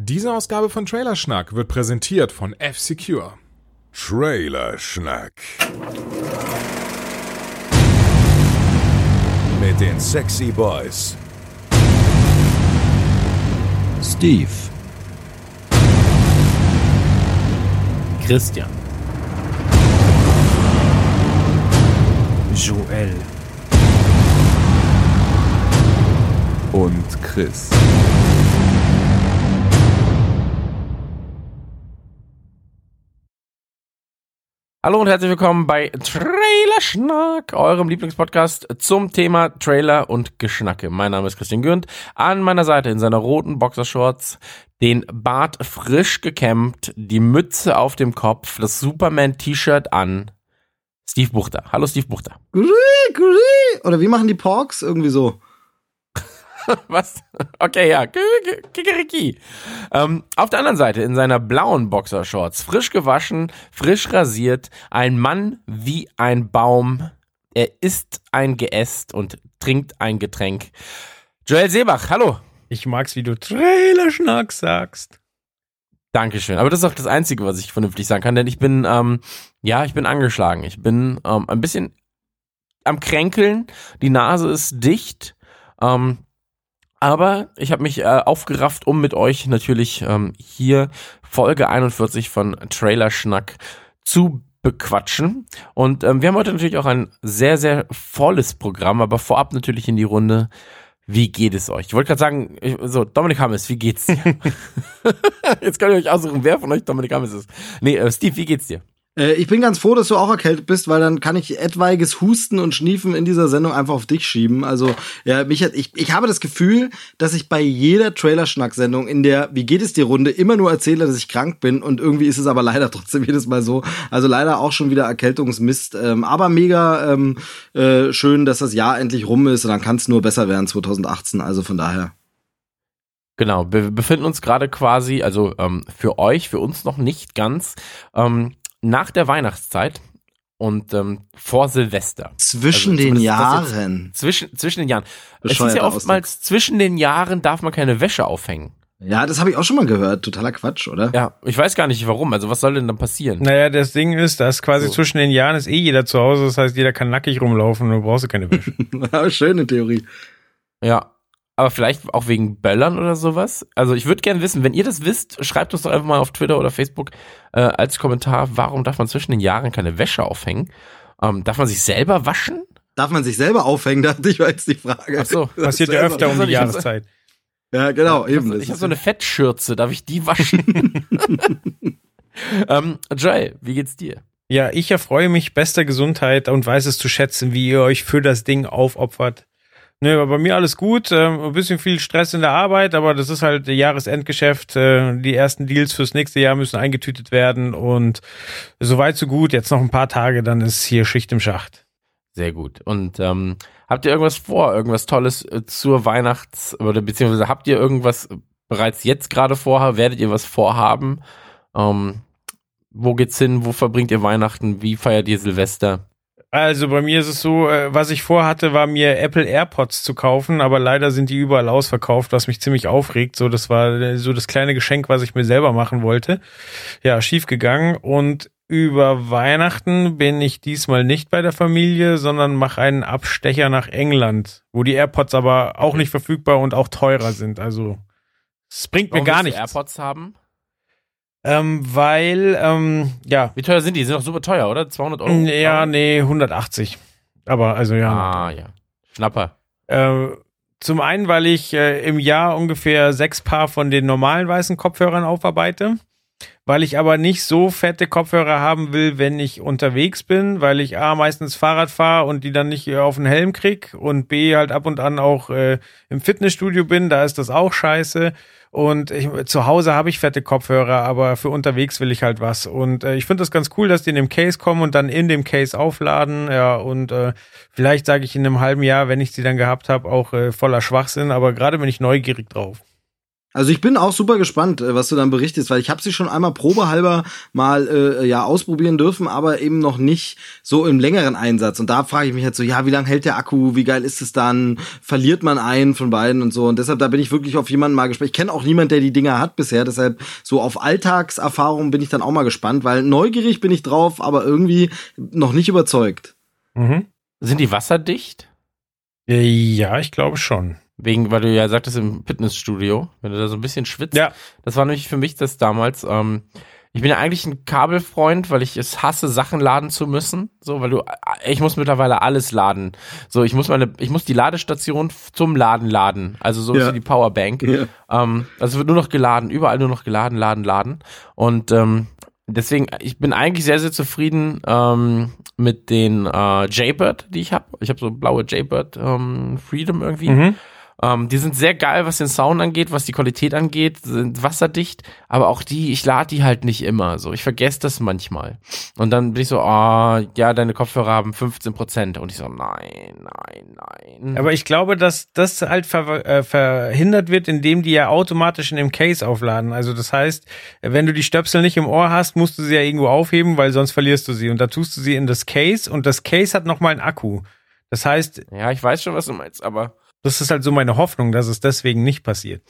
Diese Ausgabe von Trailerschnack wird präsentiert von F-Secure. Trailerschnack. Mit den Sexy Boys. Steve. Christian. Joel. Und Chris. Hallo und herzlich willkommen bei Trailerschnack, eurem Lieblingspodcast zum Thema Trailer und Geschnacke. Mein Name ist Christian Gürnt. An meiner Seite in seiner roten Boxershorts, den Bart frisch gekämmt, die Mütze auf dem Kopf, das Superman-T-Shirt an. Steve Buchter. Hallo Steve Buchter. Grü, grü. Oder wie machen die Porks? Irgendwie so. Was? Okay, ja. Kikeriki. Ähm, auf der anderen Seite, in seiner blauen Boxershorts, frisch gewaschen, frisch rasiert, ein Mann wie ein Baum. Er isst ein Geäst und trinkt ein Getränk. Joel Seebach, hallo. Ich mag's, wie du Trailerschnack sagst. Dankeschön. Aber das ist auch das Einzige, was ich vernünftig sagen kann, denn ich bin, ähm, ja, ich bin angeschlagen. Ich bin ähm, ein bisschen am Kränkeln. Die Nase ist dicht. Ähm, aber ich habe mich äh, aufgerafft, um mit euch natürlich ähm, hier Folge 41 von Trailer Schnack zu bequatschen. Und ähm, wir haben heute natürlich auch ein sehr, sehr volles Programm, aber vorab natürlich in die Runde. Wie geht es euch? Ich wollte gerade sagen, ich, so, Dominik Hammes, wie geht's dir? Jetzt könnt ihr euch aussuchen, wer von euch Dominik Hammes ist. Nee, äh, Steve, wie geht's dir? Äh, ich bin ganz froh, dass du auch erkältet bist, weil dann kann ich etwaiges Husten und Schniefen in dieser Sendung einfach auf dich schieben. Also, ja, mich hat, ich, ich habe das Gefühl, dass ich bei jeder Trailerschnack-Sendung in der Wie geht es dir Runde immer nur erzähle, dass ich krank bin und irgendwie ist es aber leider trotzdem jedes Mal so. Also leider auch schon wieder Erkältungsmist. Ähm, aber mega ähm, äh, schön, dass das Jahr endlich rum ist und dann kann es nur besser werden 2018. Also von daher. Genau, wir befinden uns gerade quasi, also ähm, für euch, für uns noch nicht ganz, ähm, nach der Weihnachtszeit und ähm, vor Silvester. Zwischen also, den Jahren. Zwischen, zwischen den Jahren. es ist ja oftmals, Ausdruck. zwischen den Jahren darf man keine Wäsche aufhängen. Ja, das habe ich auch schon mal gehört. Totaler Quatsch, oder? Ja, ich weiß gar nicht warum. Also was soll denn dann passieren? Naja, das Ding ist, dass quasi so. zwischen den Jahren ist eh jeder zu Hause. Das heißt, jeder kann nackig rumlaufen und du brauchst keine Wäsche. Schöne Theorie. Ja, aber vielleicht auch wegen Böllern oder sowas. Also ich würde gerne wissen, wenn ihr das wisst, schreibt uns doch einfach mal auf Twitter oder Facebook äh, als Kommentar, warum darf man zwischen den Jahren keine Wäsche aufhängen? Ähm, darf man sich selber waschen? Darf man sich selber aufhängen, dachte ich, war jetzt die Frage. Ach so, passiert ja öfter um die Jahreszeit. Ja, genau, ja, eben. Ich habe so eine Fettschürze, darf ich die waschen? ähm, Joel, wie geht's dir? Ja, ich erfreue mich bester Gesundheit und weiß es zu schätzen, wie ihr euch für das Ding aufopfert. Ne, bei mir alles gut. Äh, ein bisschen viel Stress in der Arbeit, aber das ist halt Jahresendgeschäft. Äh, die ersten Deals fürs nächste Jahr müssen eingetütet werden und soweit so gut. Jetzt noch ein paar Tage, dann ist hier Schicht im Schacht. Sehr gut. Und ähm, habt ihr irgendwas vor? Irgendwas Tolles äh, zur Weihnachts- oder beziehungsweise habt ihr irgendwas bereits jetzt gerade vorher? Werdet ihr was vorhaben? Ähm, wo geht's hin? Wo verbringt ihr Weihnachten? Wie feiert ihr Silvester? Also bei mir ist es so, äh, was ich vorhatte, war mir Apple AirPods zu kaufen, aber leider sind die überall ausverkauft, was mich ziemlich aufregt. So, das war äh, so das kleine Geschenk, was ich mir selber machen wollte. Ja, schief gegangen und über Weihnachten bin ich diesmal nicht bei der Familie, sondern mache einen Abstecher nach England, wo die AirPods aber auch nicht verfügbar und auch teurer sind. Also es bringt Warum mir gar nichts. AirPods haben? Ähm, weil, ähm, ja. Wie teuer sind die? Die sind doch super teuer, oder? 200 Euro? Ja, nee, 180. Aber, also ja. Ah, ja. Schnapper. Äh, zum einen, weil ich äh, im Jahr ungefähr sechs Paar von den normalen weißen Kopfhörern aufarbeite. Weil ich aber nicht so fette Kopfhörer haben will, wenn ich unterwegs bin, weil ich A meistens Fahrrad fahre und die dann nicht äh, auf den Helm krieg und B halt ab und an auch äh, im Fitnessstudio bin, da ist das auch scheiße. Und ich, zu Hause habe ich fette Kopfhörer, aber für unterwegs will ich halt was. Und äh, ich finde das ganz cool, dass die in dem Case kommen und dann in dem Case aufladen. Ja, und äh, vielleicht sage ich in einem halben Jahr, wenn ich sie dann gehabt habe, auch äh, voller Schwachsinn. Aber gerade bin ich neugierig drauf. Also ich bin auch super gespannt, äh, was du dann berichtest, weil ich habe sie schon einmal probehalber mal äh, ja ausprobieren dürfen, aber eben noch nicht so im längeren Einsatz. Und da frage ich mich halt so, ja, wie lange hält der Akku? Wie geil ist es dann? Verliert man einen von beiden und so? Und deshalb da bin ich wirklich auf jemanden mal gespannt. Ich kenne auch niemanden, der die Dinger hat bisher, deshalb so auf Alltagserfahrung bin ich dann auch mal gespannt, weil neugierig bin ich drauf, aber irgendwie noch nicht überzeugt. Mhm. Sind die wasserdicht? Äh, Ja, ich glaube schon. Wegen, weil du ja sagtest im Fitnessstudio, wenn du da so ein bisschen schwitzt. Ja. Das war nämlich für mich das damals. Ähm, ich bin ja eigentlich ein Kabelfreund, weil ich es hasse, Sachen laden zu müssen. So, weil du, äh, ich muss mittlerweile alles laden. So, ich muss meine, ich muss die Ladestation zum Laden laden. Also so Ja. die Powerbank. Ja. Ähm, also wird nur noch geladen, überall nur noch geladen, laden, laden. Und ähm, deswegen, ich bin eigentlich sehr, sehr zufrieden ähm, mit den äh, Jaybird, die ich habe. Ich habe so blaue Jaybird ähm, Freedom irgendwie. Mhm. Ähm, die sind sehr geil, was den Sound angeht, was die Qualität angeht, sind wasserdicht, aber auch die, ich lade die halt nicht immer so. Ich vergesse das manchmal. Und dann bin ich so, ah, ja, deine Kopfhörer haben 15 Prozent. Und ich so, nein, nein, nein. Aber ich glaube, dass das halt ver äh, verhindert wird, indem die ja automatisch in dem Case aufladen. Also das heißt, wenn du die Stöpsel nicht im Ohr hast, musst du sie ja irgendwo aufheben, weil sonst verlierst du sie. Und da tust du sie in das Case und das Case hat nochmal einen Akku. Das heißt, ja, ich weiß schon, was du meinst, aber das ist halt so meine Hoffnung, dass es deswegen nicht passiert.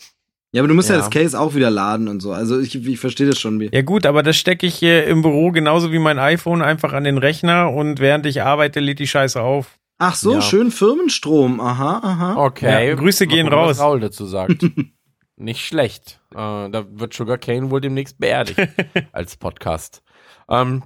Ja, aber du musst ja. Ja. das Case auch wieder laden und so. Also ich, ich verstehe das schon. Ja gut, aber das stecke ich hier im Büro genauso wie mein iPhone einfach an den Rechner und während ich arbeite, lädt die Scheiße auf. Ach so, Ja. schön Firmenstrom. Aha, aha. okay. Ja, Grüße gehen gucken, raus. Was Raul dazu sagt. Nicht schlecht. Äh, da wird Sugar Cane wohl demnächst beerdigt als Podcast. Ähm,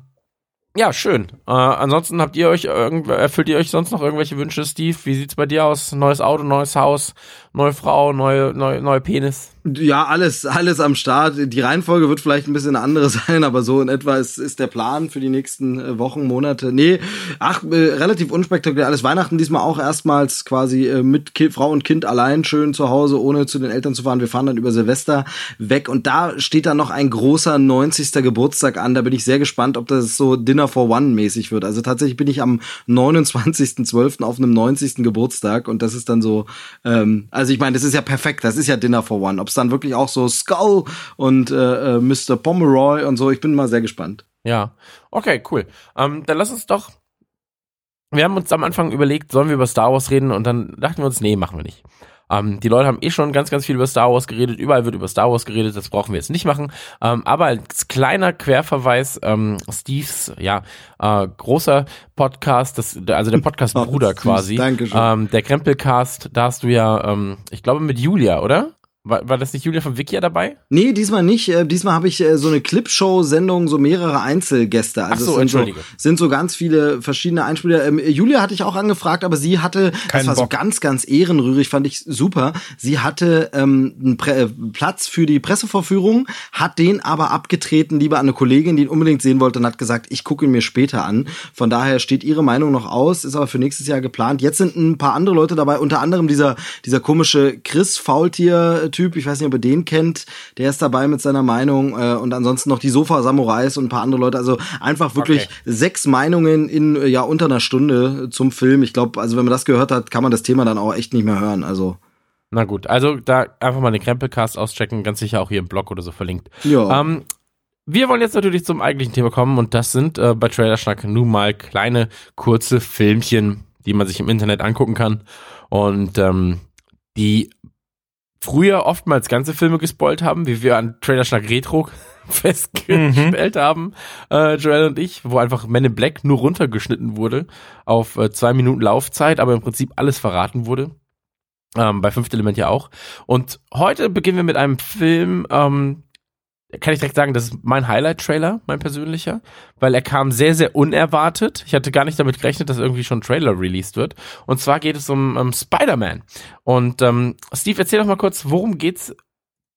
ja, schön. Äh, ansonsten habt ihr euch erfüllt ihr euch sonst noch irgendwelche Wünsche, Steve? Wie sieht's bei dir aus? Neues Auto, neues Haus, neue Frau, neue, neue, neue Penis? Ja, alles, alles am Start. Die Reihenfolge wird vielleicht ein bisschen andere sein, aber so in etwa ist, ist der Plan für die nächsten äh, Wochen, Monate. Nee, ach, äh, relativ unspektakulär. Alles Weihnachten diesmal auch erstmals quasi äh, mit kind, Frau und Kind allein schön zu Hause, ohne zu den Eltern zu fahren. Wir fahren dann über Silvester weg und da steht dann noch ein großer 90. Geburtstag an. Da bin ich sehr gespannt, ob das so Dinner for One mäßig wird. Also tatsächlich bin ich am 29.12. auf einem 90. Geburtstag und das ist dann so, ähm, ich meine, das ist ja perfekt. Das ist ja Dinner for One. Ob es dann wirklich auch so Skull und äh, äh, Mr. Pomeroy und so, ich bin mal sehr gespannt. Ja. Okay, cool. Ähm, dann lass uns doch. Wir haben uns am Anfang überlegt, sollen wir über Star Wars reden? Und dann dachten wir uns, nee, machen wir nicht. Ähm, die Leute haben eh schon ganz, ganz viel über Star Wars geredet. Überall wird über Star Wars geredet. Das brauchen wir jetzt nicht machen. Ähm, aber als kleiner Querverweis, ähm, Steves, ja, äh, großer Podcast, das, also der Podcast-Bruder Süß, quasi. Dankeschön. Ähm, der Krempelcast, da hast du ja, ähm, ich glaube mit Julia, oder? War, war das nicht Julia von Wikia dabei? Nee, diesmal nicht. Äh, diesmal habe ich äh, so eine Clipshow-Sendung, so mehrere Einzelgäste. Also Ach so, es sind so, entschuldige. sind so ganz viele verschiedene Einspieler. Ähm, Julia hatte ich auch angefragt, aber sie hatte, das Keinen war so Bock. ganz, ganz ehrenrührig, fand ich super. Sie hatte ähm, einen Prä äh, Platz für die Pressevorführung, hat den aber abgetreten, lieber an eine Kollegin, die ihn unbedingt sehen wollte und hat gesagt, ich gucke ihn mir später an. Von daher steht ihre Meinung noch aus, ist aber für nächstes Jahr geplant. Jetzt sind ein paar andere Leute dabei, unter anderem dieser, dieser komische Chris Faultier-Typ, ich weiß nicht, ob ihr den kennt, der ist dabei mit seiner Meinung äh, und ansonsten noch die Sofa-Samurais und ein paar andere Leute. Also einfach wirklich Okay. sechs Meinungen in äh, ja unter einer Stunde zum Film. Ich glaube, also wenn man das gehört hat, kann man das Thema dann auch echt nicht mehr hören. Also Na gut, also da einfach mal den Krempelcast auschecken, ganz sicher auch hier im Blog oder so verlinkt. ja. Ähm, wir wollen jetzt natürlich zum eigentlichen Thema kommen und das sind äh, bei Trailerschnack nun mal kleine, kurze Filmchen, die man sich im Internet angucken kann und ähm, die früher oftmals ganze Filme gespoilt haben, wie wir an Trailerschnack Retro festgestellt haben, äh, Joel und ich, wo einfach Men in Black nur runtergeschnitten wurde auf äh, zwei Minuten Laufzeit, aber im Prinzip alles verraten wurde. Ähm, bei Fünfte Element ja auch. Und heute beginnen wir mit einem Film, ähm, kann ich direkt sagen, das ist mein Highlight-Trailer, mein persönlicher, weil er kam sehr, sehr unerwartet. Ich hatte gar nicht damit gerechnet, dass irgendwie schon ein Trailer released wird. Und zwar geht es um, um Spider-Man. Und ähm, Steve, erzähl doch mal kurz, worum geht's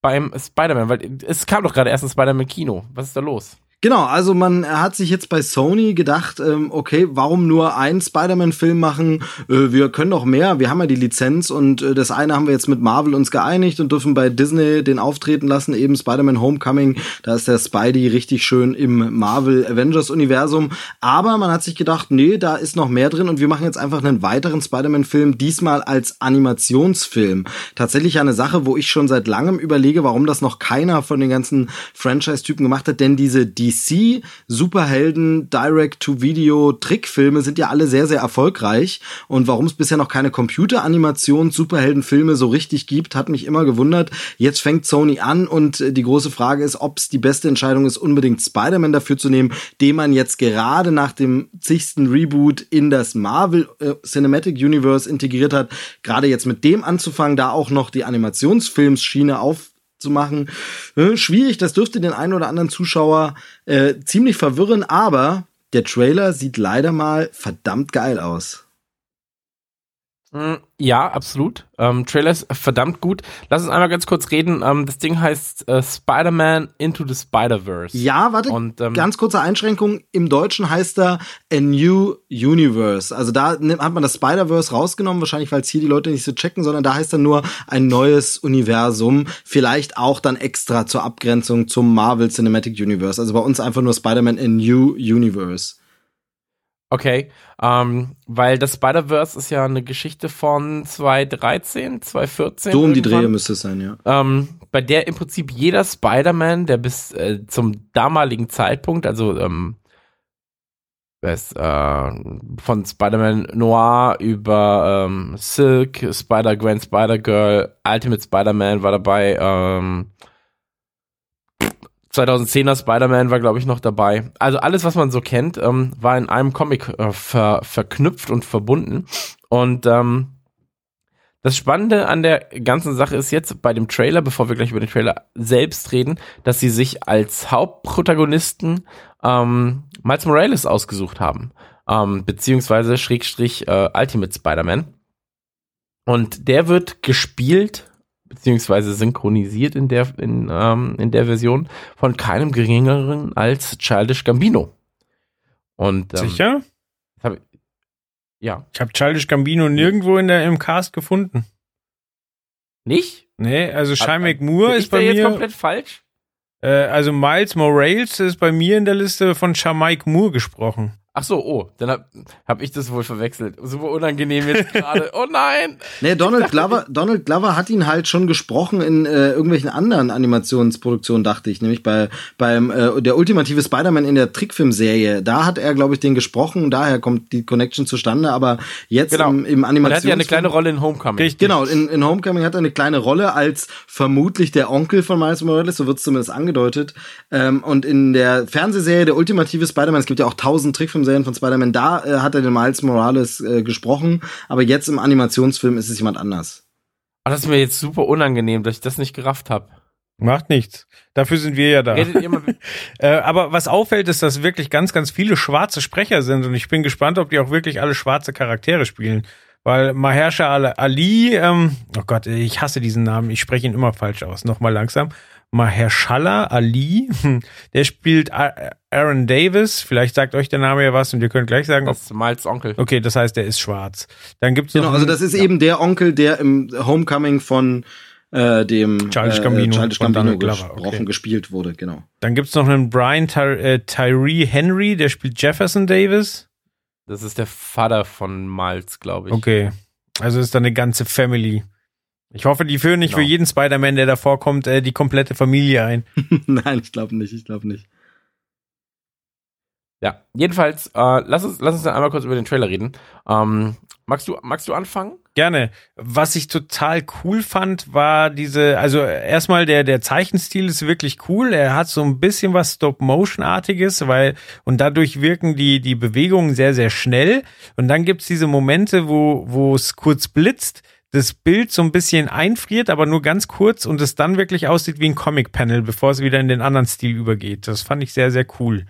beim Spider-Man? Weil es kam doch gerade erst ein Spider-Man-Kino. Was ist da los? Genau, also man hat sich jetzt bei Sony gedacht, ähm, okay, warum nur einen Spider-Man-Film machen? Äh, wir können doch mehr, wir haben ja die Lizenz und äh, das eine haben wir jetzt mit Marvel uns geeinigt und dürfen bei Disney den auftreten lassen, eben Spider-Man Homecoming. Da ist der Spidey richtig schön im Marvel Avengers-Universum. Aber man hat sich gedacht, nee, da ist noch mehr drin und wir machen jetzt einfach einen weiteren Spider-Man-Film, diesmal als Animationsfilm. Tatsächlich eine Sache, wo ich schon seit langem überlege, warum das noch keiner von den ganzen Franchise-Typen gemacht hat, denn diese DC Superhelden Direct-to-Video Trickfilme sind ja alle sehr sehr erfolgreich und warum es bisher noch keine Computeranimation Superheldenfilme so richtig gibt, hat mich immer gewundert. Jetzt fängt Sony an und die große Frage ist, ob es die beste Entscheidung ist, unbedingt Spider-Man dafür zu nehmen, den man jetzt gerade nach dem zigsten Reboot in das Marvel äh, Cinematic Universe integriert hat. Gerade jetzt mit dem anzufangen, da auch noch die Animationsfilmschiene auf zu machen. Äh, schwierig, das dürfte den einen oder anderen Zuschauer äh, ziemlich verwirren, aber der Trailer sieht leider mal verdammt geil aus. Mm, Ja, absolut. Ähm, Trailer ist verdammt gut. Lass uns einmal ganz kurz reden. Ähm, das Ding heißt äh, Spider-Man Into the Spider-Verse. Ja, warte, Und, ähm, ganz kurze Einschränkung. Im Deutschen heißt er A New Universe. Also da hat man das Spider-Verse rausgenommen, wahrscheinlich, weil es hier die Leute nicht so checken, sondern da heißt er nur ein neues Universum. Vielleicht auch dann extra zur Abgrenzung zum Marvel Cinematic Universe. Also bei uns einfach nur Spider-Man A New Universe. Okay, ähm, weil das Spider-Verse ist ja eine Geschichte von 2013, 2014. So um die. Drehe müsste es sein, ja. ähm, bei der im Prinzip jeder Spider-Man, der bis äh, zum damaligen Zeitpunkt, also ähm, wer ist, äh, von Spider-Man Noir über ähm, Silk, Spider-Gwen, Spider-Girl, Ultimate Spider-Man war dabei, ähm, 2010er Spider-Man war, glaube ich, noch dabei. Also alles, was man so kennt, ähm, war in einem Comic äh, ver verknüpft und verbunden. Und ähm, das Spannende an der ganzen Sache ist jetzt bei dem Trailer, bevor wir gleich über den Trailer selbst reden, dass sie sich als Hauptprotagonisten ähm, Miles Morales ausgesucht haben. Ähm, beziehungsweise Schrägstrich äh, Ultimate Spider-Man. Und der wird gespielt, beziehungsweise synchronisiert in der, in, ähm, in der Version von keinem geringeren als Childish Gambino. Und ähm, Sicher? Hab, ja. Ich habe Childish Gambino nirgendwo in der, im Cast gefunden. Nicht? Nee, also Shai McMoore ich ist bei jetzt mir. komplett falsch? Äh, also Miles Morales ist bei mir in der Liste von Shamike Moore gesprochen. Ach so, oh, dann hab, hab ich das wohl verwechselt. Super unangenehm jetzt gerade. Oh nein! Nee, Donald Glover, Donald Glover hat ihn halt schon gesprochen in äh, irgendwelchen anderen Animationsproduktionen, dachte ich, nämlich bei beim äh, der ultimative Spider-Man in der Trickfilmserie. Da hat er, glaube ich, den gesprochen, daher kommt die Connection zustande, aber jetzt Genau. im, im Animations hat ja eine kleine Rolle in Homecoming. Richtig. Genau, in, in Homecoming hat er eine kleine Rolle als vermutlich der Onkel von Miles Morales, so wird es zumindest angedeutet. Ähm, und in der Fernsehserie Der ultimative Spider-Man, es gibt ja auch tausend Trickfilmserien von Spider-Man, da äh, hat er den Miles Morales äh, gesprochen, aber jetzt im Animationsfilm ist es jemand anders. Oh, das ist mir jetzt super unangenehm, dass ich das nicht gerafft habe. Macht nichts. Dafür sind wir ja da. Redet ihr mal. Äh, aber was auffällt, ist, dass wirklich ganz, ganz viele schwarze Sprecher sind und ich bin gespannt, ob die auch wirklich alle schwarze Charaktere spielen. Weil Mahersha Ali, ähm, oh Gott, ich hasse diesen Namen, ich spreche ihn immer falsch aus. Nochmal langsam. Mahershala Ali, der spielt Aaron Davis. Vielleicht sagt euch der Name ja was und ihr könnt gleich sagen. Das ist Miles Onkel. Okay, das heißt, der ist schwarz. Dann gibt's Genau, noch also einen- das ist eben der Onkel, der im Homecoming von äh, dem Childish äh, Gambino Childish von Gambino gesprochen, okay. gespielt wurde, genau. Dann gibt's noch einen Brian Ty äh, Tyree Henry, der spielt Jefferson Davis. Das ist der Vater von Miles, glaube ich. Okay. Also ist da eine ganze Family. Ich hoffe, die führen nicht Genau. für jeden Spider-Man, der da vorkommt, äh, die komplette Familie ein. Nein, ich glaube nicht, ich glaube nicht. Ja, jedenfalls, äh, lass, uns, lass uns dann einmal kurz über den Trailer reden. Ähm, magst, du, magst du anfangen? Gerne. Was ich total cool fand, war diese, also erstmal der, der Zeichenstil ist wirklich cool. Er hat so ein bisschen was Stop-Motion-artiges, weil, und dadurch wirken die, die Bewegungen sehr, sehr schnell. Und dann gibt's diese Momente, wo, wo es kurz blitzt, das Bild so ein bisschen einfriert, aber nur ganz kurz und es dann wirklich aussieht wie ein Comic-Panel, bevor es wieder in den anderen Stil übergeht. Das fand ich sehr, sehr cool.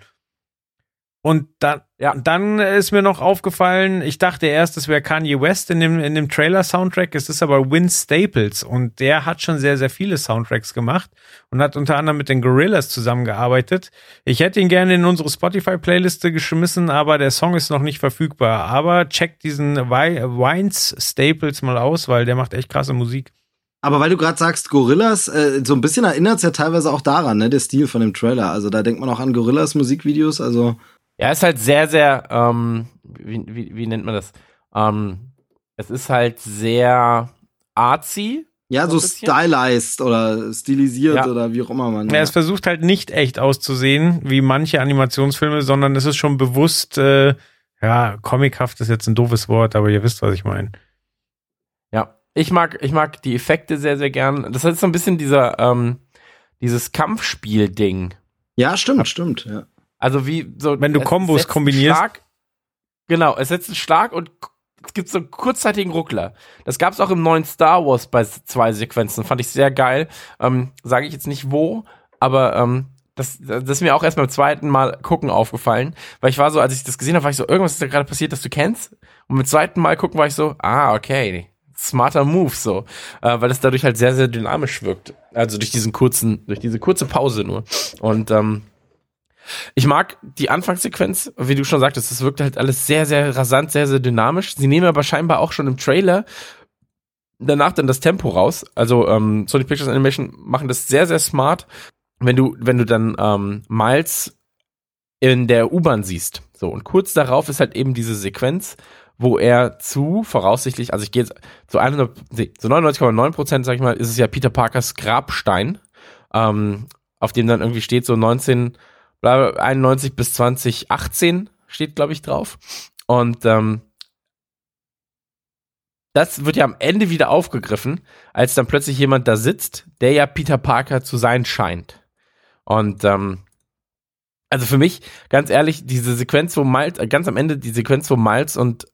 Und dann, Ja. und dann ist mir noch aufgefallen, ich dachte erst, es wäre Kanye West in dem, in dem Trailer-Soundtrack. Es ist aber Vince Staples und der hat schon sehr, sehr viele Soundtracks gemacht und hat unter anderem mit den Gorillas zusammengearbeitet. Ich hätte ihn gerne in unsere Spotify-Playliste geschmissen, aber der Song ist noch nicht verfügbar. Aber checkt diesen Wi- Wines Staples mal aus, weil der macht echt krasse Musik. Aber weil du gerade sagst, Gorillas, äh, so ein bisschen erinnert es ja teilweise auch daran, ne, der Stil von dem Trailer. Also da denkt man auch an Gorillas Musikvideos, also Ja, ist halt sehr, sehr, ähm, wie, wie, wie nennt man das? Ähm, es ist halt sehr artsy. ja, So so stylized oder stilisiert Ja. oder wie auch immer man. Ja, es versucht halt nicht echt auszusehen, wie manche Animationsfilme, sondern es ist schon bewusst, äh, ja, comichaft ist jetzt ein doofes Wort, aber ihr wisst, was ich meine. Ja, ich mag, ich mag die Effekte sehr, sehr gern. Das ist so ein bisschen dieser, ähm, dieses Kampfspiel-Ding. ja, stimmt, stimmt. Ja. Also wie so. Wenn du Kombos kombinierst. Schlag, genau, es setzt einen Schlag und es gibt so einen kurzzeitigen Ruckler. Das gab es auch im neuen Star Wars bei zwei Sequenzen. Fand ich sehr geil. Ähm, Sage ich jetzt nicht wo, aber ähm, das, das ist mir auch erst beim zweiten Mal gucken aufgefallen. Weil ich war so, als ich das gesehen habe, war ich so, irgendwas ist da gerade passiert, das du kennst. Und beim zweiten Mal gucken war ich so, ah, okay. Smarter Move so, äh, weil es dadurch halt sehr, sehr dynamisch wirkt. Also durch diesen kurzen, durch diese kurze Pause nur. Und ähm, ich mag die Anfangssequenz, wie du schon sagtest, es wirkt halt alles sehr, sehr rasant, sehr, sehr dynamisch. Sie nehmen aber scheinbar auch schon im Trailer danach dann das Tempo raus. Also ähm, Sony Pictures Animation machen das sehr, sehr smart. Wenn du, wenn du dann ähm, Miles in der U-Bahn siehst. So, und kurz darauf ist halt eben diese Sequenz, wo er zu, voraussichtlich, also ich gehe jetzt zu 100, nee, zu 99,9 Prozent, sag ich mal, ist es ja Peter Parkers Grabstein, ähm, auf dem dann irgendwie steht so 19, bla, bla, 91 bis 2018 steht, glaube ich, drauf. Und ähm, das wird ja am Ende wieder aufgegriffen, als dann plötzlich jemand da sitzt, der ja Peter Parker zu sein scheint. Und ähm, also für mich, ganz ehrlich, diese Sequenz, wo Miles, äh, ganz am Ende die Sequenz, wo Miles und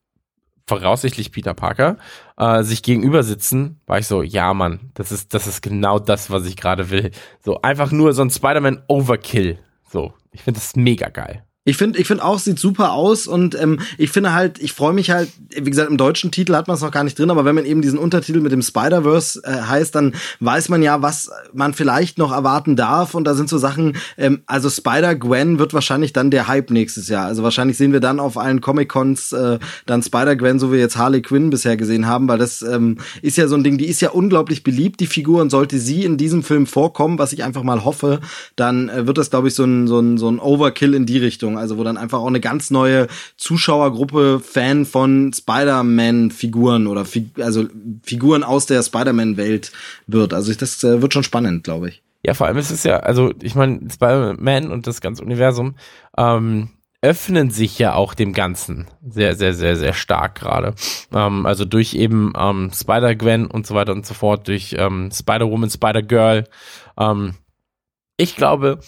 voraussichtlich Peter Parker äh, sich gegenüber sitzen, war ich so, ja Mann, das ist, das ist genau das, was ich gerade will. So einfach nur so ein Spider-Man Overkill. So, ich finde das mega geil. Ich finde, ich finde auch, sieht super aus und ähm, ich finde halt, ich freue mich halt, wie gesagt, im deutschen Titel hat man es noch gar nicht drin, aber wenn man eben diesen Untertitel mit dem Spider-Verse äh, heißt, dann weiß man ja, was man vielleicht noch erwarten darf und da sind so Sachen, ähm, also Spider-Gwen wird wahrscheinlich dann der Hype nächstes Jahr. Also wahrscheinlich sehen wir dann auf allen Comic-Cons äh, dann Spider-Gwen, so wie jetzt Harley Quinn bisher gesehen haben, weil das ähm, ist ja so ein Ding, die ist ja unglaublich beliebt, die Figur, und sollte sie in diesem Film vorkommen, was ich einfach mal hoffe, dann äh, wird das, glaube ich, so ein, so, ein, so ein Overkill in die Richtung. Also wo dann einfach auch eine ganz neue Zuschauergruppe Fan von Spider-Man-Figuren oder Fig also Figuren aus der Spider-Man-Welt wird. Also das äh, wird schon spannend, glaube ich. Ja, vor allem ist es ja, also ich meine, Spider-Man und das ganze Universum ähm, öffnen sich ja auch dem Ganzen sehr, sehr, sehr, sehr stark gerade. Ähm, also durch eben ähm, Spider-Gwen und so weiter und so fort, durch ähm, Spider-Woman, Spider-Girl. Ähm, ich glaube,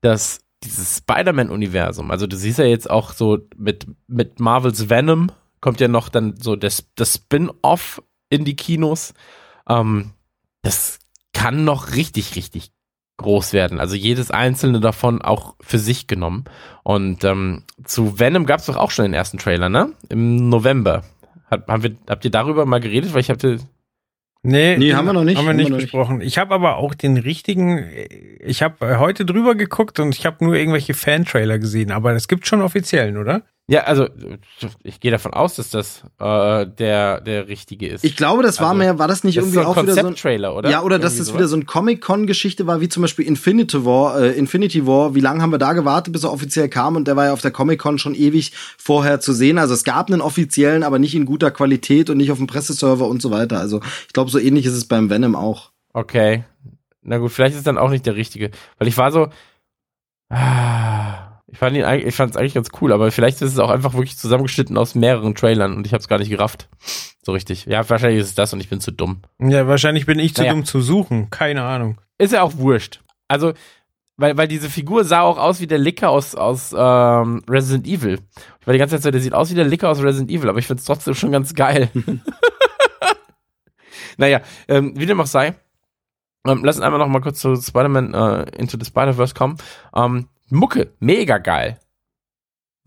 dass dieses Spider-Man-Universum, also du siehst ja jetzt auch so mit, mit Marvels Venom, kommt ja noch dann so das, das Spin-off in die Kinos. Ähm, das kann noch richtig, richtig groß werden. Also jedes einzelne davon auch für sich genommen. Und ähm, zu Venom gab es doch auch schon den ersten Trailer, ne? Im November. Hat, haben wir, habt ihr darüber mal geredet? Weil ich hatte. Nee, Nee, haben wir noch nicht, Haben wir haben nicht wir noch nicht. besprochen. Ich habe aber auch den richtigen, ich habe heute drüber geguckt und ich habe nur irgendwelche Fan-Trailer gesehen, aber es gibt schon offiziellen, oder? Ja, also ich gehe davon aus, dass das äh, der, der richtige ist. Ich glaube, das war Also, mehr, war das nicht das irgendwie so auch wieder so ein Konzept-Trailer, oder? Ja, oder dass das sowas. wieder so ein Comic-Con-Geschichte war, wie zum Beispiel Infinity War. Äh, Infinity War, wie lange haben wir da gewartet, bis er offiziell kam? Und der war ja auf der Comic-Con schon ewig vorher zu sehen. Also es gab einen offiziellen, aber nicht in guter Qualität und nicht auf dem Presseserver und so weiter. Also ich glaube, so ähnlich ist es beim Venom auch. Okay. Na gut, vielleicht ist dann auch nicht der richtige. Weil ich war so. Ah, ich fand ihn ich fand es eigentlich ganz cool, aber vielleicht ist es auch einfach wirklich zusammengeschnitten aus mehreren Trailern und ich habe es gar nicht gerafft. So richtig. Ja, wahrscheinlich ist es das und ich bin zu dumm. Ja, wahrscheinlich bin ich zu Naja. dumm zu suchen. Keine Ahnung. Ist ja auch wurscht. Also, weil, weil diese Figur sah auch aus wie der Licker aus, aus ähm, Resident Evil. Ich war die ganze Zeit so, der sieht aus wie der Licker aus Resident Evil, aber ich find's trotzdem schon ganz geil. naja, ähm, wie dem auch sei. Ähm, lass uns einmal noch mal kurz zu Spider-Man äh, Into the Spider-Verse kommen. Ähm, Mucke, mega geil.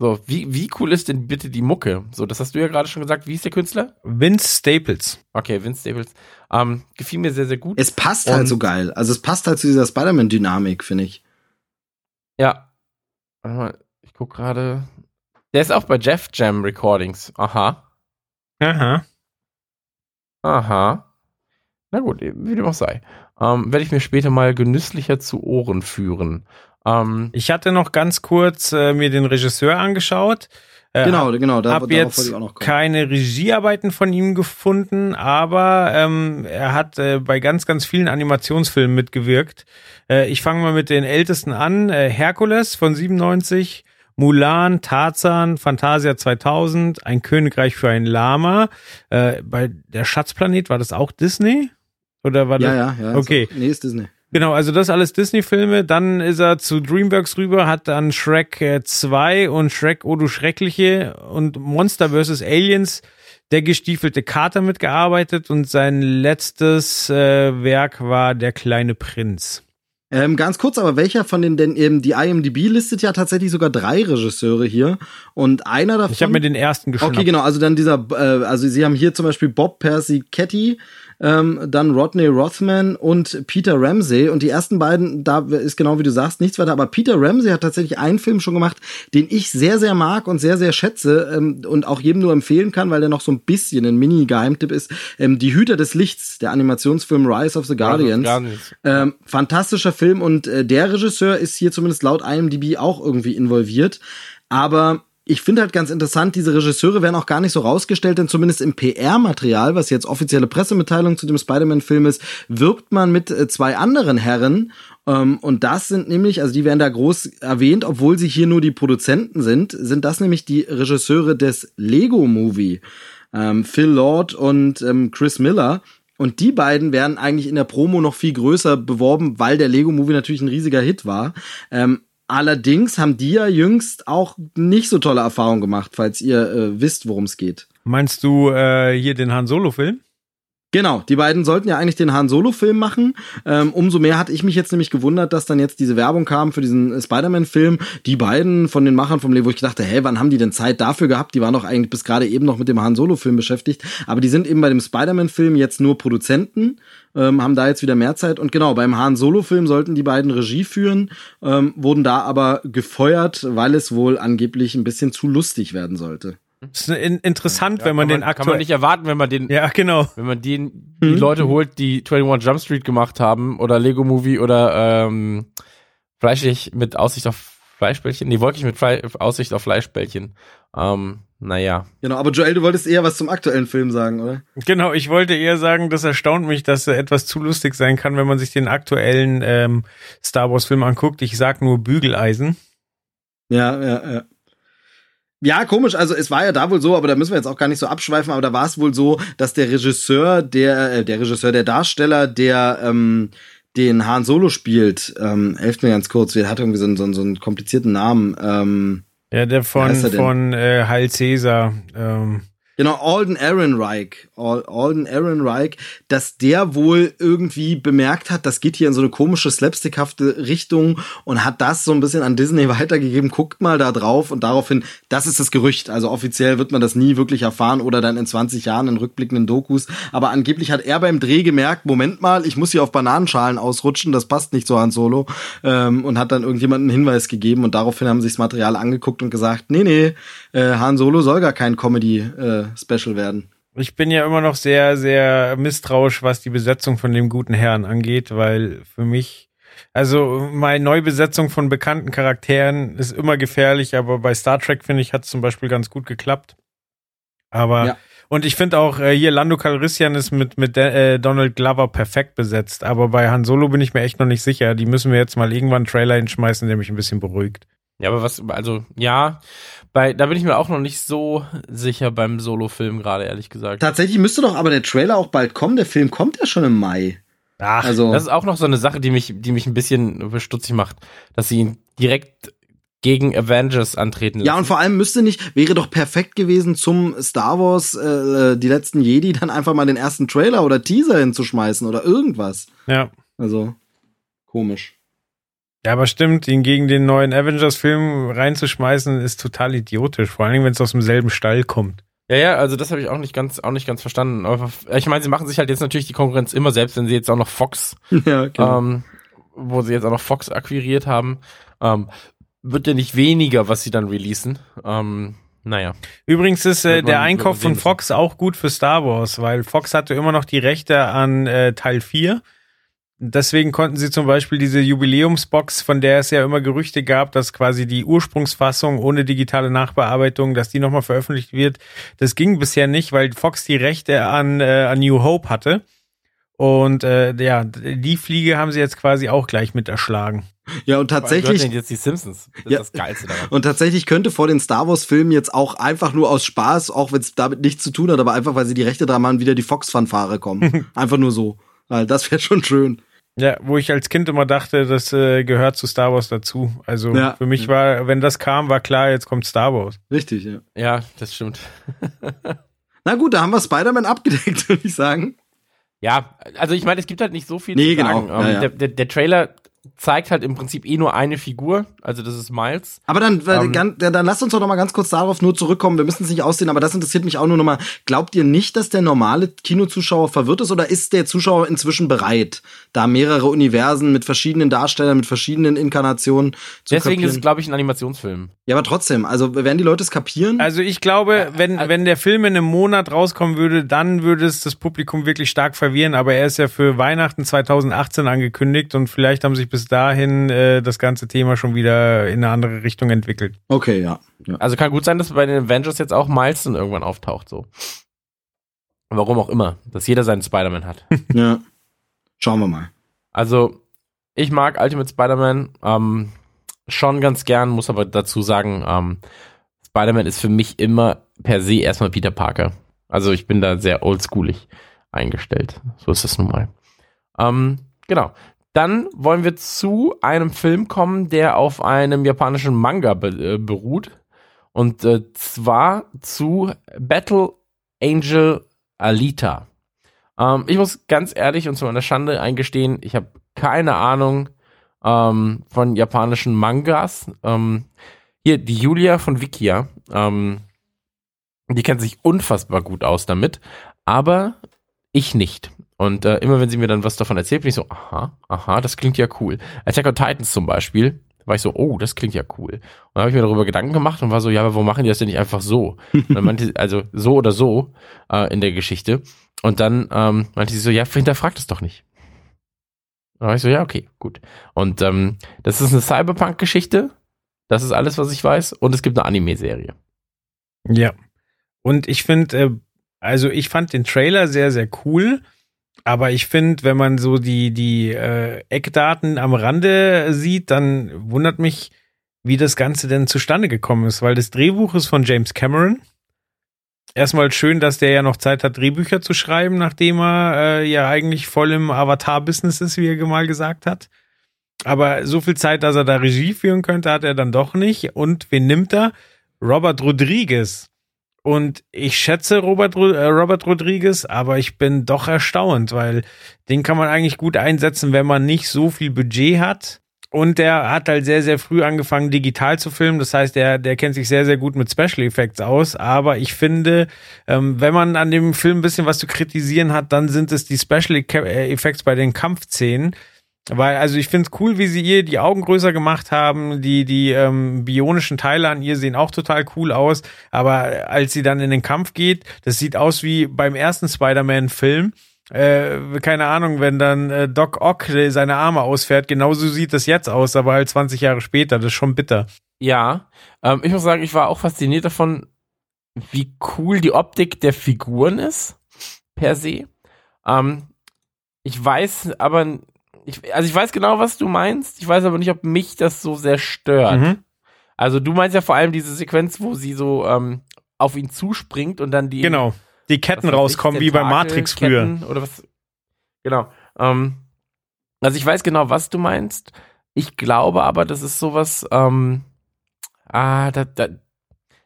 So, wie, wie cool ist denn bitte die Mucke? So, das hast du ja gerade schon gesagt. Wie ist der Künstler? Vince Staples. Okay, Vince Staples. Ähm, gefiel mir sehr, sehr gut. Es passt halt Und- so geil. Also es passt halt zu dieser Spider-Man-Dynamik, finde ich. Ja. Warte mal, ich guck gerade. Der ist auch bei Jeff Jam Recordings. Aha. Aha. Aha. Na gut, wie dem auch sei. Ähm, Werde ich mir später mal genüsslicher zu Ohren führen. Ähm, Ich hatte noch ganz kurz äh, mir den Regisseur angeschaut. Äh, Genau, genau. Da, Hab jetzt ich auch noch kommen. keine Regiearbeiten von ihm gefunden, aber ähm, er hat äh, bei ganz, ganz vielen Animationsfilmen mitgewirkt. Äh, ich fange mal mit den ältesten an. Äh, Herkules von 97, Mulan, Tarzan, Fantasia 2000, Ein Königreich für ein Lama. Äh, bei Der Schatzplanet, war das auch Disney? Oder war Ja, das? ja, ja. Okay. Ist, nee, ist Disney. Genau, also das alles Disney-Filme. Dann ist er zu DreamWorks rüber, hat dann Shrek äh, 2 und Shrek Oh du Schreckliche und Monster vs. Aliens, der gestiefelte Kater mitgearbeitet und sein letztes äh, Werk war Der kleine Prinz. Ähm, ganz kurz, aber welcher von den, denn eben die IMDb listet ja tatsächlich sogar drei Regisseure hier und einer davon. Ich habe mir den ersten geschnappt. Okay, genau, also dann dieser, äh, also sie haben hier zum Beispiel Bob Persichetti, ähm, dann Rodney Rothman und Peter Ramsey und die ersten beiden, da ist genau wie du sagst, nichts weiter, aber Peter Ramsey hat tatsächlich einen Film schon gemacht, den ich sehr, sehr mag und sehr, sehr schätze ähm, und auch jedem nur empfehlen kann, weil der noch so ein bisschen ein Mini-Geheimtipp ist, ähm, Die Hüter des Lichts, der Animationsfilm Rise of the Guardians. Guardians. Ähm, fantastischer Film und äh, der Regisseur ist hier zumindest laut IMDb auch irgendwie involviert. Aber ich finde halt ganz interessant, diese Regisseure werden auch gar nicht so rausgestellt, denn zumindest im PR-Material, was jetzt offizielle Pressemitteilung zu dem Spider-Man-Film ist, wirbt man mit äh, zwei anderen Herren. Ähm, und das sind nämlich, also die werden da groß erwähnt, obwohl sie hier nur die Produzenten sind, sind das nämlich die Regisseure des Lego-Movie. Ähm, Phil Lord und ähm, Chris Miller. Und die beiden werden eigentlich in der Promo noch viel größer beworben, weil der Lego Movie natürlich ein riesiger Hit war. Allerdings haben die ja jüngst auch nicht so tolle Erfahrungen gemacht, falls ihr äh, wisst, worum es geht. Meinst du äh, hier den Han Solo-Film? Genau, die beiden sollten ja eigentlich den Han Solo-Film machen. Ähm, umso mehr hatte ich mich jetzt nämlich gewundert, dass dann jetzt diese Werbung kam für diesen äh, Spider-Man-Film. Die beiden von den Machern vom Lego, wo ich dachte, hä, wann haben die denn Zeit dafür gehabt? Die waren doch eigentlich bis gerade eben noch mit dem Han Solo-Film beschäftigt. Aber die sind eben bei dem Spider-Man-Film jetzt nur Produzenten, ähm, haben da jetzt wieder mehr Zeit. Und genau, beim Han Solo-Film sollten die beiden Regie führen, ähm, wurden da aber gefeuert, weil es wohl angeblich ein bisschen zu lustig werden sollte. Das ist in interessant, Ja, wenn man kann den Kann man aktuell. nicht erwarten, wenn man den, Ja, genau. wenn man den, die Leute holt, die 21 Jump Street gemacht haben oder Lego Movie oder ähm, Fleischig mit Aussicht auf Fleischbällchen. Nee, wolkig mit Fle Aussicht auf Fleischbällchen. Ähm, naja. Genau, aber Joel, du wolltest eher was zum aktuellen Film sagen, oder? Genau, ich wollte eher sagen, das erstaunt mich, dass er etwas zu lustig sein kann, wenn man sich den aktuellen ähm, Star Wars-Film anguckt. Ich sag nur Bügeleisen. Ja, ja, ja. Ja, komisch. Also es war ja da wohl so, aber da müssen wir jetzt auch gar nicht so abschweifen. Aber da war es wohl so, dass der Regisseur, der äh, der Regisseur, der Darsteller, der ähm, den Han Solo spielt, ähm, helft mir ganz kurz. Der hat irgendwie so einen, so einen, so einen komplizierten Namen. Ähm, Ja, der von, von äh, Heil Caesar. Ähm, Genau, Alden Ehrenreich, Al- Alden Ehrenreich, dass der wohl irgendwie bemerkt hat, das geht hier in so eine komische slapstickhafte Richtung und hat das so ein bisschen an Disney weitergegeben. Guckt mal da drauf und daraufhin, das ist das Gerücht. Also offiziell wird man das nie wirklich erfahren oder dann in 20 Jahren in rückblickenden Dokus. Aber angeblich hat er beim Dreh gemerkt, Moment mal, ich muss hier auf Bananenschalen ausrutschen, das passt nicht so Han Solo ähm, und hat dann irgendjemanden einen Hinweis gegeben und daraufhin haben sich das Material angeguckt und gesagt, nee, nee, äh, Han Solo soll gar kein Comedy-Special werden. ich bin ja immer noch sehr, sehr misstrauisch, was die Besetzung von dem guten Herrn angeht, weil für mich, also meine Neubesetzung von bekannten Charakteren ist immer gefährlich, aber bei Star Trek, finde ich, hat es zum Beispiel ganz gut geklappt. Aber Ja. und ich finde auch, äh, hier Lando Calrissian ist mit, mit äh, Donald Glover perfekt besetzt. Aber bei Han Solo bin ich mir echt noch nicht sicher. Die müssen wir jetzt mal irgendwann einen Trailer hinschmeißen, der mich ein bisschen beruhigt. Ja, aber was, also, ja, bei, da bin ich mir auch noch nicht so sicher beim Solo-Film gerade, ehrlich gesagt. Tatsächlich müsste doch aber der Trailer auch bald kommen. Der Film kommt ja schon im Mai. Ach, Also, Das ist auch noch so eine Sache, die mich, die mich ein bisschen stutzig macht, dass sie ihn direkt gegen Avengers antreten lassen. ja, und vor allem müsste nicht, wäre doch perfekt gewesen, zum Star Wars, äh, die letzten Jedi, dann einfach mal den ersten Trailer oder Teaser hinzuschmeißen oder irgendwas. ja. Also, komisch. Ja, aber stimmt, ihn gegen den neuen Avengers-Film reinzuschmeißen, ist total idiotisch. Vor allen Dingen, wenn es aus demselben Stall kommt. Ja, ja, also das habe ich auch nicht ganz, auch nicht ganz verstanden. Aber ich meine, sie machen sich halt jetzt natürlich die Konkurrenz immer selbst, wenn sie jetzt auch noch Fox, ja, genau. ähm, wo sie jetzt auch noch Fox akquiriert haben, ähm, wird ja nicht weniger, was sie dann releasen. Ähm, naja. Übrigens ist äh, der Einkauf von. Fox auch gut für Star Wars, weil Fox hatte immer noch die Rechte an äh, Teil 4. Deswegen konnten sie zum Beispiel diese Jubiläumsbox, von der es ja immer Gerüchte gab, dass quasi die Ursprungsfassung ohne digitale Nachbearbeitung, dass die nochmal veröffentlicht wird. Das ging bisher nicht, weil Fox die Rechte an, äh, an New Hope hatte. Und äh, ja, die Fliege haben sie jetzt quasi auch gleich mit erschlagen. ja, und tatsächlich, denn jetzt die Simpsons. Das Ja. ist das Geilste daran. Und tatsächlich könnte vor den Star Wars-Filmen jetzt auch einfach nur aus Spaß, auch wenn es damit nichts zu tun hat, aber einfach, weil sie die Rechte dran haben, wieder die Fox-Fanfare kommen. einfach nur so. Weil das wäre schon schön. Ja, wo ich als Kind immer dachte, das äh, gehört zu Star Wars dazu. Also Ja. für mich war, wenn das kam, war klar, jetzt kommt Star Wars. Richtig, ja. Ja, das stimmt. Na gut, da haben wir Spider-Man abgedeckt, würde ich sagen. Ja, also ich meine, es gibt halt nicht so viel Nee, zu genau. Ja, Ähm, ja. Der, der, der Trailer zeigt halt im Prinzip eh nur eine Figur, also das ist Miles. Aber dann, äh, Ähm. dann, dann lasst uns doch noch mal ganz kurz darauf nur zurückkommen. Wir müssen es nicht aussehen, aber das interessiert mich auch nur noch mal. Glaubt ihr nicht, dass der normale Kinozuschauer verwirrt ist oder ist der Zuschauer inzwischen bereit, da mehrere Universen mit verschiedenen Darstellern, mit verschiedenen Inkarnationen zu Deswegen ist es, kapieren? glaube ich, ein Animationsfilm. Ja, aber trotzdem, also werden die Leute es kapieren? Also ich glaube, wenn, äh, wenn der Film in einem Monat rauskommen würde, dann würde es das Publikum wirklich stark verwirren. Aber er ist ja für Weihnachten 2018 angekündigt und vielleicht haben sich bis dahin äh, das ganze Thema schon wieder in eine andere Richtung entwickelt. okay, ja. ja. Also kann gut sein, dass bei den Avengers jetzt auch Miles dann irgendwann auftaucht, so. Warum auch immer, dass jeder seinen Spider-Man hat. ja. Schauen wir mal. Also, ich mag Ultimate Spider-Man ähm, schon ganz gern, muss aber dazu sagen, ähm, Spider-Man ist für mich immer per se erstmal Peter Parker. Also ich bin da sehr oldschoolig eingestellt. So ist es nun mal. Ähm, genau. Dann wollen wir zu einem Film kommen, der auf einem japanischen Manga be äh, beruht. Und äh, zwar zu Battle Angel Alita. Ähm, ich muss ganz ehrlich und zu meiner Schande eingestehen, ich habe keine Ahnung ähm, von japanischen Mangas. Ähm, hier, die Julia von Wikia, ähm, die kennt sich unfassbar gut aus damit, aber ich nicht. Und äh, immer wenn sie mir dann was davon erzählt, bin ich so, aha, aha, das klingt ja cool. Attack on Titans zum Beispiel, war ich so, oh, das klingt ja cool. Und dann habe ich mir darüber Gedanken gemacht und war so, ja, aber warum machen die das denn nicht einfach so? Und dann meinte also so oder so äh, in der Geschichte. Und dann ähm, meinte sie so, ja, hinterfragt es doch nicht. Da war ich so, ja, okay, gut. Und ähm, das ist eine Cyberpunk-Geschichte. Das ist alles, was ich weiß. Und es gibt eine Anime-Serie. Ja. Und ich finde, äh, also ich fand den Trailer sehr, sehr cool. Aber ich finde, wenn man so die, die äh, Eckdaten am Rande sieht, dann wundert mich, wie das Ganze denn zustande gekommen ist, weil das Drehbuch ist von James Cameron. Erstmal schön, dass der ja noch Zeit hat, Drehbücher zu schreiben, nachdem er äh, ja eigentlich voll im Avatar-Business ist, wie er mal gesagt hat. Aber so viel Zeit, dass er da Regie führen könnte, hat er dann doch nicht. Und wen nimmt er? Robert Rodriguez. Und ich schätze Robert, Ro- äh, Robert Rodriguez, aber ich bin doch erstaunt, weil den kann man eigentlich gut einsetzen, wenn man nicht so viel Budget hat. Und der hat halt sehr, sehr früh angefangen, digital zu filmen. Das heißt, der, der kennt sich sehr, sehr gut mit Special Effects aus. Aber ich finde, ähm, wenn man an dem Film ein bisschen was zu kritisieren hat, dann sind es die Special E- Effects bei den Kampfszenen. Weil, also ich finde es cool, wie sie ihr die Augen größer gemacht haben. Die, die ähm, bionischen Teile an ihr sehen auch total cool aus. Aber als sie dann in den Kampf geht, das sieht aus wie beim ersten Spider-Man-Film. Äh, keine Ahnung, wenn dann äh, Doc Ock seine Arme ausfährt, genauso sieht das jetzt aus, aber halt 20 Jahre später. Das ist schon bitter. Ja, ähm, ich muss sagen, ich war auch fasziniert davon, wie cool die Optik der Figuren ist, per se. Ähm, ich weiß aber, ich, also ich weiß genau, was du meinst. Ich weiß aber nicht, ob mich das so sehr stört. Mhm. Also du meinst ja vor allem diese Sequenz, wo sie so ähm, auf ihn zuspringt und dann die Genau. Die Ketten ich, rauskommen, wie bei Matrix früher. Oder was? Genau. Ähm, also ich weiß genau, was du meinst. Ich glaube aber, das ist sowas, ähm, ah, da, da,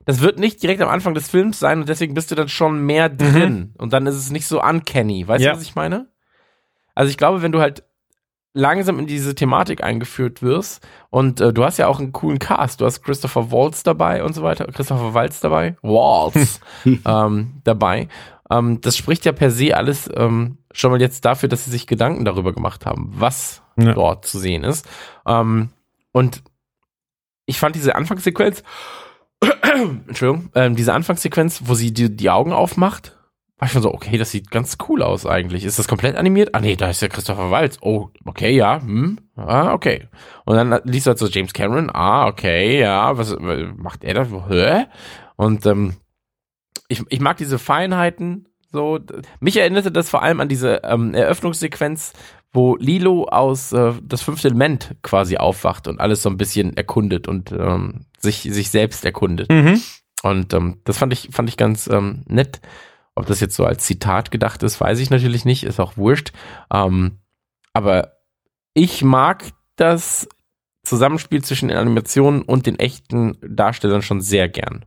das wird nicht direkt am Anfang des Films sein und deswegen bist du dann schon mehr drin und dann ist es nicht so uncanny. Weißt Ja. du, was ich meine? Also ich glaube, wenn du halt langsam in diese Thematik eingeführt wirst. Und äh, du hast ja auch einen coolen Cast. Du hast Christopher Waltz dabei und so weiter. Christopher Waltz dabei. Waltz ähm, dabei. Ähm, das spricht ja per se alles ähm, schon mal jetzt dafür, dass sie sich Gedanken darüber gemacht haben, was Ja. dort zu sehen ist. Ähm, und ich fand diese Anfangssequenz, Entschuldigung, ähm, diese Anfangssequenz, wo sie die, die Augen aufmacht, war ich schon so, okay, das sieht ganz cool aus eigentlich. Ist das komplett animiert? Ah nee, da ist ja Christopher Waltz. Oh, okay, ja, hm, ah, okay. Und dann liest du halt so James Cameron, ah, okay, ja, was macht er da? Hä? Und ähm, ich, ich mag diese Feinheiten so. Mich erinnerte das vor allem an diese ähm, Eröffnungssequenz, wo Lilo aus äh, das fünfte Element quasi aufwacht und alles so ein bisschen erkundet und ähm, sich, sich selbst erkundet. Mhm. Und ähm, das fand ich, fand ich ganz ähm, nett. Ob das jetzt so als Zitat gedacht ist, weiß ich natürlich nicht, ist auch wurscht. Ähm, aber ich mag das Zusammenspiel zwischen den Animationen und den echten Darstellern schon sehr gern.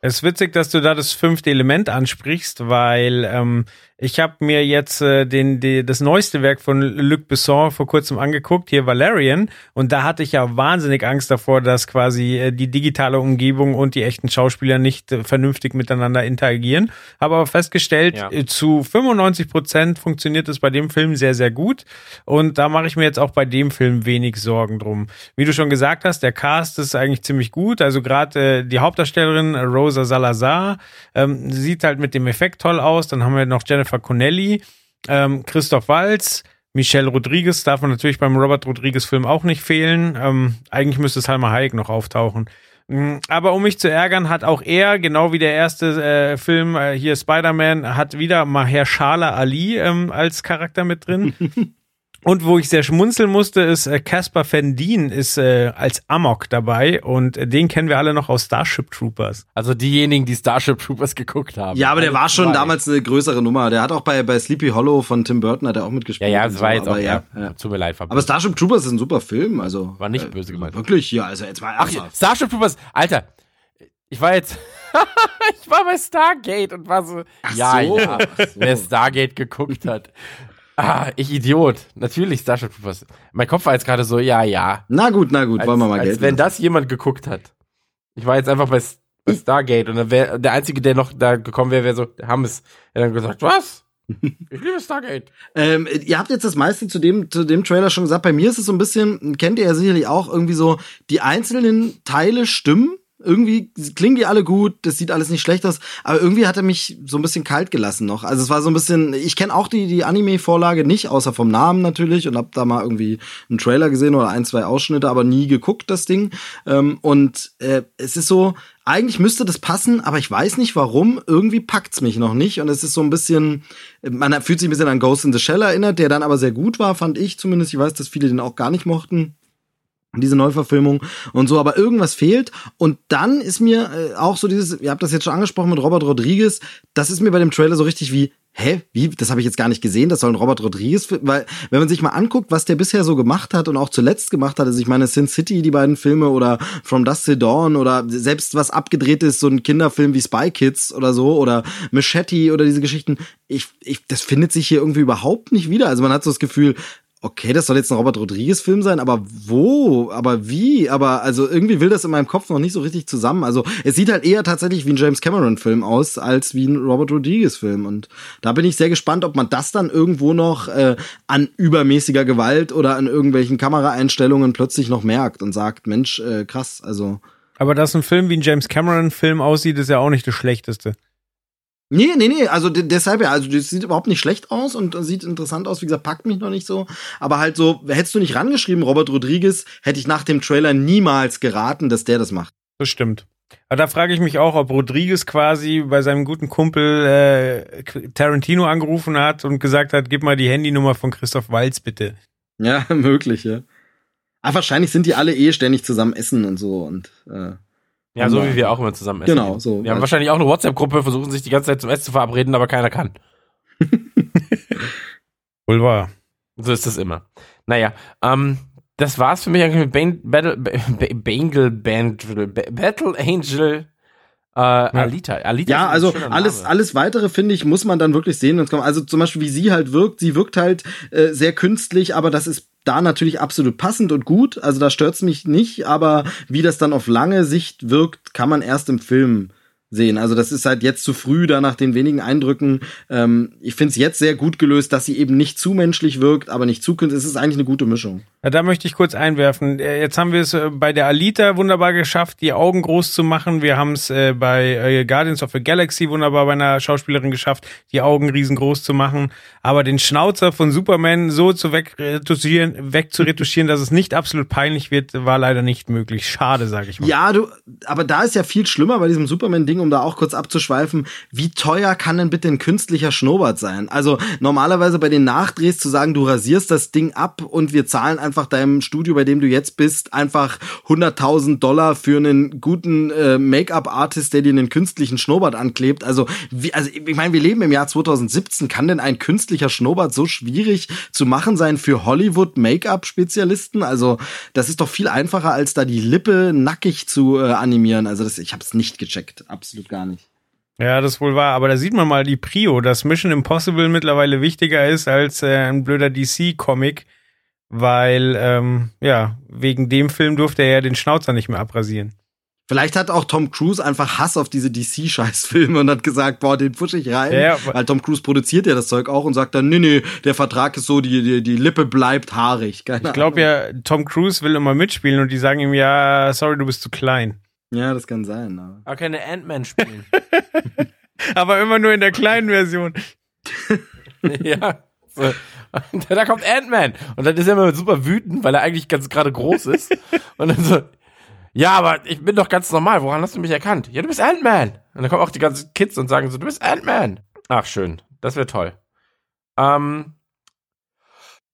Es ist witzig, dass du da das fünfte Element ansprichst, weil ähm, ich habe mir jetzt äh, den, die, das neueste Werk von Luc Besson vor kurzem angeguckt, hier Valerian, und da hatte ich ja wahnsinnig Angst davor, dass quasi äh, die digitale Umgebung und die echten Schauspieler nicht äh, vernünftig miteinander interagieren. Habe aber festgestellt, Ja. äh, zu 95 Prozent funktioniert es bei dem Film sehr, sehr gut. Und da mache ich mir jetzt auch bei dem Film wenig Sorgen drum. Wie du schon gesagt hast, der Cast ist eigentlich ziemlich gut. Also gerade äh, die Hauptdarstellerin Rosa Salazar ähm, sieht halt mit dem Effekt toll aus. Dann haben wir noch Jennifer Connelly, ähm, Christoph Waltz, Michelle Rodriguez darf man natürlich beim Robert Rodriguez Film auch nicht fehlen. Ähm, eigentlich müsste Salma Hayek noch auftauchen. Mm, Aber um mich zu ärgern, hat auch er, genau wie der erste äh, Film äh, hier Spider-Man, hat wieder Mahershala Ali ähm, als Charakter mit drin. Und wo ich sehr schmunzeln musste, ist äh, Caspar Van Dien ist äh, als Amok dabei und äh, den kennen wir alle noch aus Starship Troopers. Also diejenigen, die Starship Troopers geguckt haben. Ja, aber der war schon zwei. damals eine größere Nummer. Der hat auch bei, bei Sleepy Hollow von Tim Burton hat er auch Ja, mitgespielt. ja, und das war so, jetzt auch, aber ja, ja. tut mir leid. war Aber Starship Troopers ist ein super Film, also. War nicht böse gemeint. Wirklich, ja, also jetzt mal Ach, ernsthaft. Starship Troopers, Alter, ich war jetzt, ich war bei Stargate und war so, ja, so, ja, ach so. wer Stargate geguckt hat. Ah, ich Idiot. Natürlich Starship Troopers. Mein Kopf war jetzt gerade so, ja, ja. Na gut, na gut, Als, wollen wir mal als Geld. wenn das jemand geguckt hat. Ich war jetzt einfach bei, bei Stargate und dann wär, der Einzige, der noch da gekommen wäre, wäre so, der Hammes. Er hat dann gesagt, was? Ich liebe Stargate. Ähm, ihr habt jetzt das meiste zu dem, zu dem Trailer schon gesagt. Bei mir ist es so ein bisschen, kennt ihr ja sicherlich auch, irgendwie so, die einzelnen Teile stimmen. Irgendwie klingen die alle gut, das sieht alles nicht schlecht aus, aber irgendwie hat er mich so ein bisschen kalt gelassen noch. Also es war so ein bisschen, ich kenne auch die, die Anime-Vorlage nicht, außer vom Namen natürlich und hab da mal irgendwie einen Trailer gesehen oder ein, zwei Ausschnitte, aber nie geguckt, das Ding. Ähm, und äh, es ist so, eigentlich müsste das passen, aber ich weiß nicht warum. Irgendwie packt's mich noch nicht. Und es ist so ein bisschen, man fühlt sich ein bisschen an Ghost in the Shell erinnert, der dann aber sehr gut war, fand ich zumindest. Ich weiß, dass viele den auch gar nicht mochten. Diese Neuverfilmung und so, aber irgendwas fehlt. Und dann ist mir äh, auch so dieses, ihr habt das jetzt schon angesprochen mit Robert Rodriguez, das ist mir bei dem Trailer so richtig wie, hä, wie, das habe ich jetzt gar nicht gesehen, das soll ein Robert Rodriguez, weil wenn man sich mal anguckt, was der bisher so gemacht hat und auch zuletzt gemacht hat, also ich meine Sin City, die beiden Filme oder From Dusk Till Dawn oder selbst was abgedreht ist, so ein Kinderfilm wie Spy Kids oder so oder Machete oder diese Geschichten, ich, ich, das findet sich hier irgendwie überhaupt nicht wieder. Also man hat so das Gefühl, okay, das soll jetzt ein Robert Rodriguez-Film sein, aber wo? Aber wie? Aber also irgendwie will das in meinem Kopf noch nicht so richtig zusammen. Also es sieht halt eher tatsächlich wie ein James Cameron-Film aus, als wie ein Robert Rodriguez-Film. Und da bin ich sehr gespannt, ob man das dann irgendwo noch äh, an übermäßiger Gewalt oder an irgendwelchen Kameraeinstellungen plötzlich noch merkt und sagt, Mensch, äh, krass, also. Aber dass ein Film wie ein James Cameron-Film aussieht, ist ja auch nicht das Schlechteste. Nee, nee, nee, also de- deshalb ja, also das sieht überhaupt nicht schlecht aus und sieht interessant aus, wie gesagt, packt mich noch nicht so, aber halt so, hättest du nicht rangeschrieben, Robert Rodriguez, hätte ich nach dem Trailer niemals geraten, dass der das macht. Das stimmt. Aber da frage ich mich auch, ob Rodriguez quasi bei seinem guten Kumpel äh, Tarantino angerufen hat und gesagt hat, gib mal die Handynummer von Christoph Walz bitte. Ja, möglich, ja. Aber wahrscheinlich sind die alle eh ständig zusammen essen und so und äh, Ja, so wie wir auch immer zusammen essen. Genau, so. Wir haben wahrscheinlich auch eine WhatsApp-Gruppe, versuchen sich die ganze Zeit zum Essen zu verabreden, aber keiner kann. Wohl wahr. So ist das immer. Naja, ähm, das war's für mich eigentlich mit Bane, Battle, Ba- Bangle Band, Ba- Battle Angel Äh, Alita. Alita Ja, also alles, alles weitere, finde ich, muss man dann wirklich sehen. Also zum Beispiel, wie sie halt wirkt. Sie wirkt halt äh, sehr künstlich, aber das ist da natürlich absolut passend und gut. Also da stört's mich nicht, aber wie das dann auf lange Sicht wirkt, kann man erst im Film sehen. Also das ist halt jetzt zu früh, da nach den wenigen Eindrücken. Ähm, ich finde es jetzt sehr gut gelöst, dass sie eben nicht zu menschlich wirkt, aber nicht zu künstlich. Es ist eigentlich eine gute Mischung. Ja, da möchte ich kurz einwerfen. Äh, Jetzt haben wir es äh, bei der Alita wunderbar geschafft, die Augen groß zu machen. Wir haben es äh, bei Guardians of the Galaxy wunderbar bei einer Schauspielerin geschafft, die Augen riesengroß zu machen. Aber den Schnauzer von Superman so zu wegretuschieren, wegzuretuschieren, dass es nicht absolut peinlich wird, war leider nicht möglich. Schade, sage ich mal. Ja, du, aber da ist ja viel schlimmer bei diesem Superman-Ding, um da auch kurz abzuschweifen. Wie teuer kann denn bitte ein künstlicher Schnurrbart sein? Also normalerweise bei den Nachdrehs zu sagen, du rasierst das Ding ab und wir zahlen einfach deinem Studio, bei dem du jetzt bist, einfach 100.000 Dollar für einen guten äh, Make-up-Artist, der dir einen künstlichen Schnurrbart anklebt. Also, wie, also ich meine, wir leben im Jahr 2017. Kann denn ein künstlicher Schnurrbart so schwierig zu machen sein für Hollywood-Make-up-Spezialisten? Also das ist doch viel einfacher, als da die Lippe nackig zu äh, animieren. Also das, ich habe es nicht gecheckt, absolut gar nicht. Ja, das wohl war. Aber da sieht man mal die Prio, dass Mission Impossible mittlerweile wichtiger ist als äh, ein blöder DC-Comic, weil, ähm, ja, wegen dem Film durfte er ja den Schnauzer nicht mehr abrasieren. Vielleicht hat auch Tom Cruise einfach Hass auf diese DC-Scheißfilme und hat gesagt, boah, den pushe ich rein. Ja, weil Tom Cruise produziert ja das Zeug auch und sagt dann, nee, nee, der Vertrag ist so, die, die, die Lippe bleibt haarig. Keine Ich glaube ja, Tom Cruise will immer mitspielen und die sagen ihm, ja, sorry, du bist zu klein. Ja, das kann sein. Aber. Aber keine Ant-Man spielen. Aber immer nur in der kleinen Version. ja. So. Da kommt Ant-Man. Und dann ist er immer super wütend, weil er eigentlich ganz gerade groß ist. Und dann so, ja, aber ich bin doch ganz normal. Woran hast du mich erkannt? Ja, du bist Ant-Man. Und dann kommen auch die ganzen Kids und sagen so, du bist Ant-Man. Ach, schön. Das wäre toll. Ähm,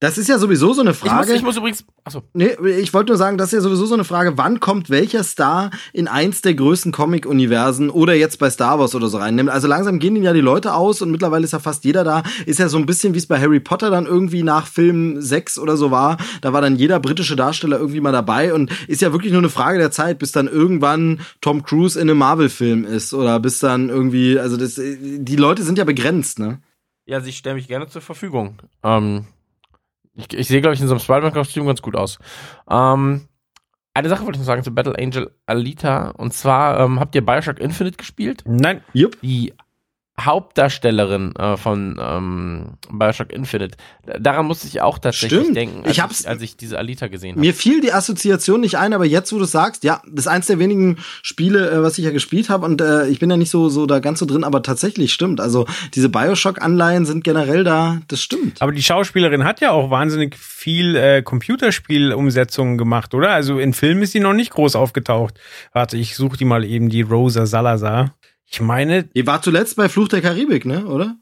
Das ist ja sowieso so eine ich, muss, Frage. ich muss übrigens, achso, Nee, ich wollte nur sagen, das ist ja sowieso so eine Frage, wann kommt welcher Star in eins der größten Comic-Universen oder jetzt bei Star Wars oder so rein? Also langsam gehen ihnen ja die Leute aus und mittlerweile ist ja fast jeder da. Ist ja so ein bisschen, wie es bei Harry Potter dann irgendwie nach Film 6 oder so war. Da war dann jeder britische Darsteller irgendwie mal dabei und ist ja wirklich nur eine Frage der Zeit, bis dann irgendwann Tom Cruise in einem Marvel-Film ist oder bis dann irgendwie, also das, die Leute sind ja begrenzt, ne? ja, sie stellen mich gerne zur Verfügung. Ähm, ich, ich sehe, glaube ich, in so einem Spider-Man-Kostüm ganz gut aus. Ähm, eine Sache wollte ich noch sagen zu Battle Angel Alita. Und zwar, ähm, habt ihr Bioshock Infinite gespielt? Nein. Jupp. Die Hauptdarstellerin äh, von ähm, Bioshock Infinite. Da- Daran musste ich auch tatsächlich Stimmt. denken, als Ich ich, hab's- als ich diese Alita gesehen habe. Mir fiel die Assoziation nicht ein, aber jetzt, wo du sagst, ja, das ist eins der wenigen Spiele, äh, was ich ja gespielt habe und äh, ich bin ja nicht so so da ganz so drin, aber tatsächlich stimmt. Also diese Bioshock-Anleihen sind generell da, das stimmt. Aber die Schauspielerin hat ja auch wahnsinnig viel äh, Computerspielumsetzungen gemacht, oder? Also in Filmen ist sie noch nicht groß aufgetaucht. Warte, ich suche die mal eben, die Rosa Salazar. Ich meine, Die war zuletzt bei Fluch der Karibik, ne, oder?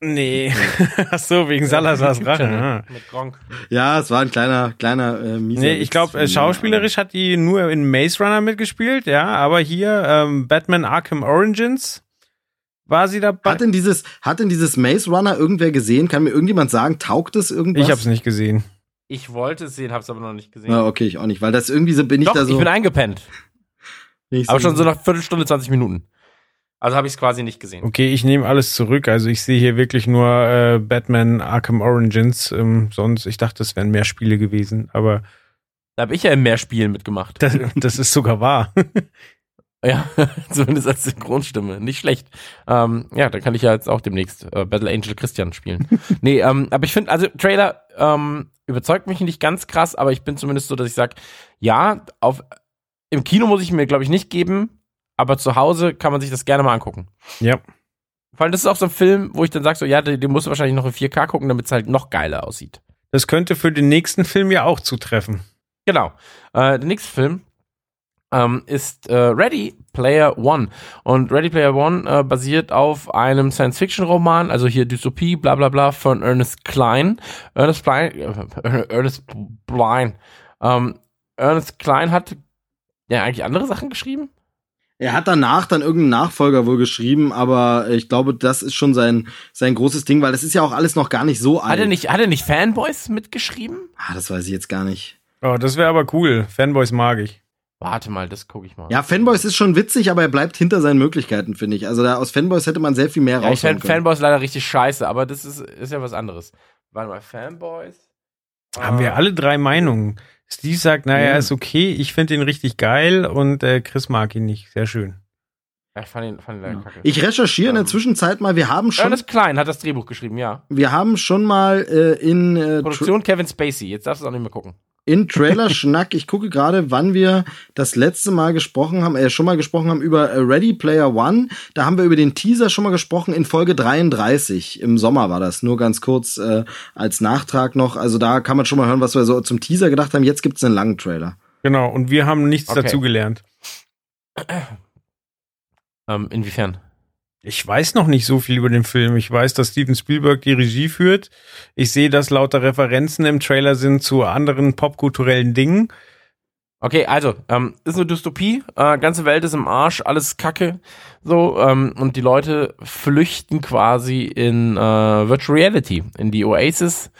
nee. Ach so, wegen Salazars Rache. ah. Mit Gronk. Ja, es war ein kleiner, kleiner äh, mieser Nee, ich glaube, äh, schauspielerisch hat die nur in Maze Runner mitgespielt, ja, aber hier ähm, Batman Arkham Origins war sie dabei. Hat denn dieses, hat denn dieses Maze Runner irgendwer gesehen? Kann mir irgendjemand sagen, taugt es irgendwas? ich hab's nicht gesehen. Ich wollte es sehen, hab's aber noch nicht gesehen. Ja, okay, ich auch nicht, weil das irgendwie so bin ich Doch, da so. ich bin eingepennt. Aber schon so nach Viertelstunde, 20 Minuten. Also habe ich es quasi nicht gesehen. Okay, ich nehme alles zurück. Also ich sehe hier wirklich nur äh, Batman Arkham Origins. Ähm, sonst, ich dachte, es wären mehr Spiele gewesen, aber Da habe ich ja in mehr Spielen mitgemacht. das, das ist sogar wahr. Ja, zumindest als Synchronstimme. Nicht schlecht. Ähm, ja, dann kann ich ja jetzt auch demnächst äh, Battle Angel Christian spielen. nee, ähm, aber ich finde, also Trailer ähm, überzeugt mich nicht ganz krass, aber ich bin zumindest so, dass ich sage, ja, auf, im Kino muss ich mir, glaube ich, nicht geben, aber zu Hause kann man sich das gerne mal angucken. ja. Vor allem, das ist auch so ein Film, wo ich dann sage, so, ja, den, den musst du wahrscheinlich noch in 4K gucken, damit es halt noch geiler aussieht. Das könnte für den nächsten Film ja auch zutreffen. Genau. Äh, der nächste Film ähm, ist äh, Ready Player One. Und Ready Player One äh, basiert auf einem Science-Fiction-Roman, also hier Dystopie, bla bla bla, von Ernest Klein. Ernest Klein, äh, Ernest Blind. Ähm, Ernest Klein hat ja eigentlich andere Sachen geschrieben. Er hat danach dann irgendeinen Nachfolger wohl geschrieben, aber ich glaube, das ist schon sein, sein großes Ding, weil das ist ja auch alles noch gar nicht so alt. Hat er nicht, hat er nicht Fanboys mitgeschrieben? Ah, das weiß ich jetzt gar nicht. Oh, das wäre aber cool. Fanboys mag ich. Warte mal, das gucke ich mal. Ja, Fanboys ist schon witzig, aber er bleibt hinter seinen Möglichkeiten, finde ich. Also da aus Fanboys hätte man sehr viel mehr ja, ich können. Fanboys leider richtig scheiße, aber das ist, ist ja was anderes. Warte mal, Fanboys? Haben wir Ah, alle drei Meinungen. Steve sagt, naja, Ja. ist okay, ich finde ihn richtig geil und äh, Chris mag ihn nicht. Sehr schön. Ja, ich fand ihn, fand ihn leider kacke. Ich recherchiere in der Ähm, Zwischenzeit mal, wir haben schon, Ernest Klein hat das Drehbuch geschrieben, ja. wir haben schon mal äh, in, äh, Produktion Kevin Spacey. Jetzt darfst du auch nicht mehr gucken. In Trailer Schnack, ich gucke gerade, wann wir das letzte Mal gesprochen haben, äh, schon mal gesprochen haben über äh, Ready Player One. Da haben wir über den Teaser schon mal gesprochen in Folge 33. Im Sommer war das, nur ganz kurz äh, als Nachtrag noch. Also da kann man schon mal hören, was wir so zum Teaser gedacht haben. Jetzt gibt's einen langen Trailer. Genau, und wir haben nichts Okay. dazugelernt. Ähm, inwiefern? Ich weiß noch nicht so viel über den Film. Ich weiß, dass Steven Spielberg die Regie führt. Ich sehe, dass lauter Referenzen im Trailer sind zu anderen popkulturellen Dingen. Okay, also, ähm, ist eine Dystopie, äh, ganze Welt ist im Arsch, alles Kacke, so, ähm, und die Leute flüchten quasi in äh, Virtual Reality, in die Oasis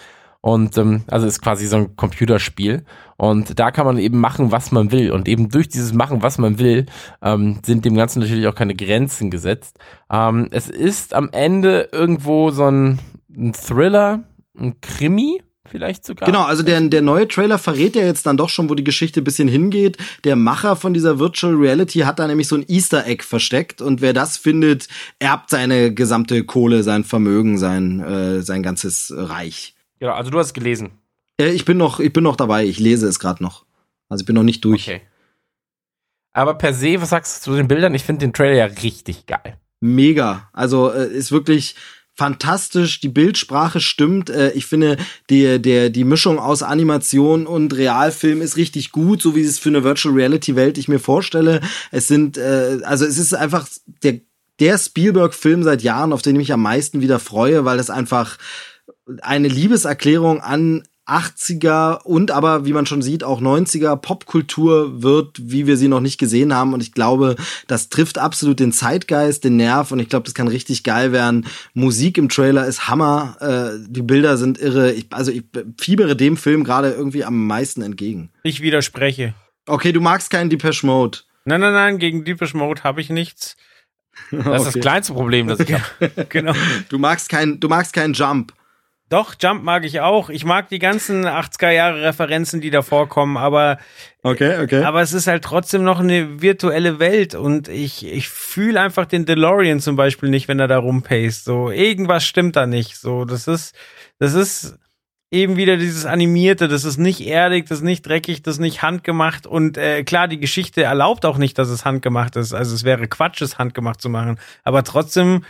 und ähm, also ist quasi so ein Computerspiel und da kann man eben machen, was man will und eben durch dieses Machen, was man will, ähm, sind dem Ganzen natürlich auch keine Grenzen gesetzt. Ähm, es ist am Ende irgendwo so ein, ein Thriller, ein Krimi vielleicht sogar. Genau, also der, der neue Trailer verrät ja jetzt dann doch schon, wo die Geschichte bisschen hingeht. Der Macher von dieser Virtual Reality hat da nämlich so ein Easter Egg versteckt und wer das findet, erbt seine gesamte Kohle, sein Vermögen, sein, äh, sein ganzes Reich. Genau, also du hast es gelesen. Äh, ich bin noch, ich bin noch dabei, ich lese es gerade noch. Also ich bin noch nicht durch. Okay. Aber per se, was sagst du zu den Bildern? Ich finde den Trailer ja richtig geil. Mega. Also äh, ist wirklich fantastisch, die Bildsprache stimmt. Äh, ich finde, die, der, die Mischung aus Animation und Realfilm ist richtig gut, so wie es für eine Virtual Reality Welt ich mir vorstelle. Es sind, äh, also es ist einfach der, der Spielberg-Film seit Jahren, auf den ich mich am meisten wieder freue, weil es einfach eine Liebeserklärung an 80er und aber, wie man schon sieht, auch 90er Popkultur wird, wie wir sie noch nicht gesehen haben. Und ich glaube, das trifft absolut den Zeitgeist, den Nerv. Und ich glaube, das kann richtig geil werden. Musik im Trailer ist Hammer. Äh, die Bilder sind irre. Ich, also ich fiebere dem Film gerade irgendwie am meisten entgegen. Ich widerspreche. Okay, du magst keinen Depeche Mode. Nein, nein, nein, gegen Deepish Mode habe ich nichts. Das ist das kleinste Problem, das ich habe. genau. Du magst keinen, du magst keinen Jump. Doch, Jump mag ich auch. Ich mag die ganzen 80er Jahre Referenzen, die da vorkommen, aber, Okay, okay. aber es ist halt trotzdem noch eine virtuelle Welt und ich, ich fühle einfach den DeLorean zum Beispiel nicht, wenn er da rumpaced. So, irgendwas stimmt da nicht. So, das ist, das ist eben wieder dieses Animierte, das ist nicht erdig, das ist nicht dreckig, das ist nicht handgemacht und äh, klar, die Geschichte erlaubt auch nicht, dass es handgemacht ist. Also es wäre Quatsch, es handgemacht zu machen. Aber trotzdem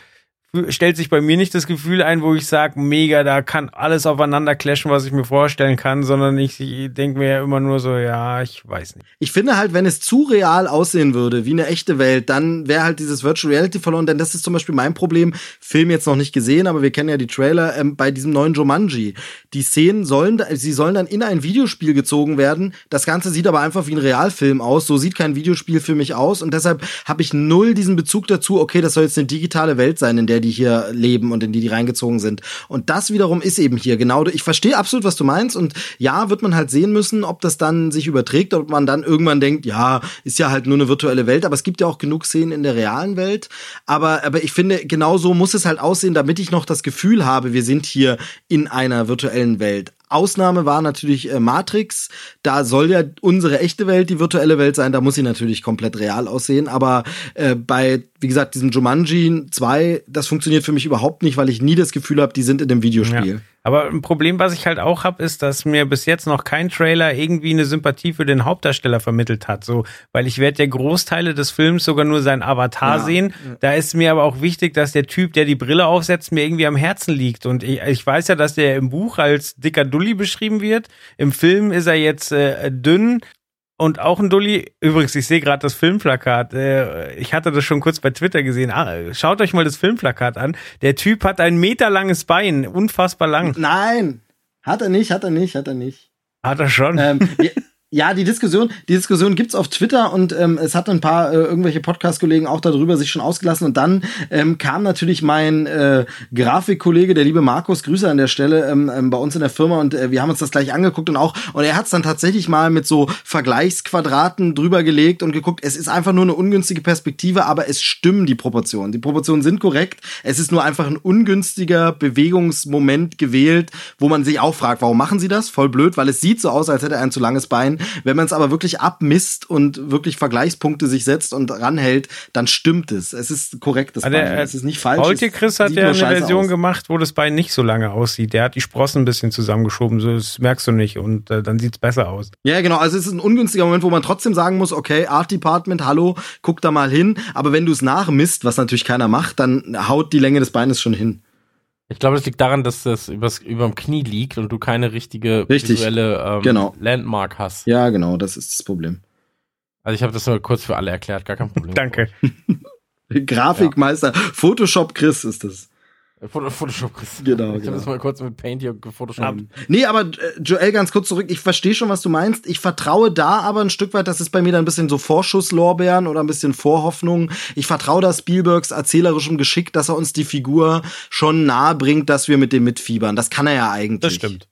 stellt sich bei mir nicht das Gefühl ein, wo ich sage, mega, da kann alles aufeinander clashen, was ich mir vorstellen kann, sondern ich, ich denke mir ja immer nur so, ja, ich weiß nicht. Ich finde halt, wenn es zu real aussehen würde, wie eine echte Welt, dann wäre halt dieses Virtual Reality verloren, denn das ist zum Beispiel mein Problem. Film jetzt noch nicht gesehen, aber wir kennen ja die Trailer ähm, bei diesem neuen Jumanji. Die Szenen sollen, sie sollen dann in ein Videospiel gezogen werden. Das Ganze sieht aber einfach wie ein Realfilm aus. So sieht kein Videospiel für mich aus und deshalb habe ich null diesen Bezug dazu. Okay, das soll jetzt eine digitale Welt sein, in der die hier leben und in die die reingezogen sind. Und das wiederum ist eben hier genau. Ich verstehe absolut, was du meinst und ja, wird man halt sehen müssen, ob das dann sich überträgt, ob man dann irgendwann denkt, ja, ist ja halt nur eine virtuelle Welt, aber es gibt ja auch genug Szenen in der realen Welt. Aber, aber ich finde, genau so muss es halt aussehen, damit ich noch das Gefühl habe, wir sind hier in einer virtuellen Welt. Ausnahme war natürlich äh, Matrix. Da soll ja unsere echte Welt die virtuelle Welt sein. Da muss sie natürlich komplett real aussehen. Aber äh, bei, wie gesagt, diesem Jumanji 2, das funktioniert für mich überhaupt nicht, weil ich nie das Gefühl habe, die sind in dem Videospiel. Ja. Aber ein Problem, was ich halt auch habe, ist, dass mir bis jetzt noch kein Trailer irgendwie eine Sympathie für den Hauptdarsteller vermittelt hat. So, weil ich werde ja Großteile des Films sogar nur seinen Avatar Ja. sehen. Da ist mir aber auch wichtig, dass der Typ, der die Brille aufsetzt, mir irgendwie am Herzen liegt. Und ich, ich weiß ja, dass der im Buch als dicker Dulli beschrieben wird. Im Film ist er jetzt äh, dünn. Und auch ein Dulli, übrigens, ich sehe gerade das Filmplakat. Äh, ich hatte das schon kurz bei Twitter gesehen. Ah, schaut euch mal das Filmplakat an. Der Typ hat ein meterlanges Bein, unfassbar lang. Nein, hat er nicht, hat er nicht, hat er nicht. Hat er schon. ähm, ja, die Diskussion, die Diskussion gibt's auf Twitter und ähm, es hat ein paar äh, irgendwelche Podcast-Kollegen auch darüber sich schon ausgelassen und dann ähm, kam natürlich mein äh, Grafikkollege, der liebe Markus, Grüße an der Stelle, ähm, ähm, bei uns in der Firma und äh, wir haben uns das gleich angeguckt und auch und er hat's dann tatsächlich mal mit so Vergleichsquadraten drüber gelegt und geguckt. Es ist einfach nur eine ungünstige Perspektive, aber es stimmen die Proportionen. Die Proportionen sind korrekt. Es ist nur einfach ein ungünstiger Bewegungsmoment gewählt, wo man sich auch fragt, warum machen sie das? Voll blöd, weil es sieht so aus, als hätte er ein zu langes Bein wenn man es aber wirklich abmisst und wirklich Vergleichspunkte sich setzt und ranhält, dann stimmt es. Es ist korrekt, das Also, Bein. Es ist nicht falsch. Es Chris hat sieht ja eine Version aus. gemacht, wo das Bein nicht so lange aussieht. Der hat die Sprossen ein bisschen zusammengeschoben, so das merkst du nicht und äh, dann sieht's besser aus. Ja, genau. Also es ist ein ungünstiger Moment, wo man trotzdem sagen muss, okay, Art Department, hallo, guck da mal hin. Aber wenn du es nachmisst, was natürlich keiner macht, dann haut die Länge des Beines schon hin. Ich glaube, das liegt daran, dass das übers, überm Knie liegt und du keine richtige Richtig. visuelle ähm, Genau. Landmark hast. Ja, genau, das ist das Problem. Also ich habe das nur kurz für alle erklärt, gar kein Problem. Danke. Grafikmeister, Photoshop Chris ist das. Photoshop. Chris. Genau, Ich habe genau. das mal kurz mit Paint hier gefotoshoppt. Nee, aber äh, Joel, ganz kurz zurück. Ich verstehe schon, was du meinst. Ich vertraue da aber ein Stück weit, das ist bei mir dann ein bisschen so Vorschusslorbeeren oder ein bisschen Vorhoffnung. Ich vertraue da Spielbergs erzählerischem Geschick, dass er uns die Figur schon nahe bringt, dass wir mit dem mitfiebern. Das kann er ja eigentlich. Das stimmt.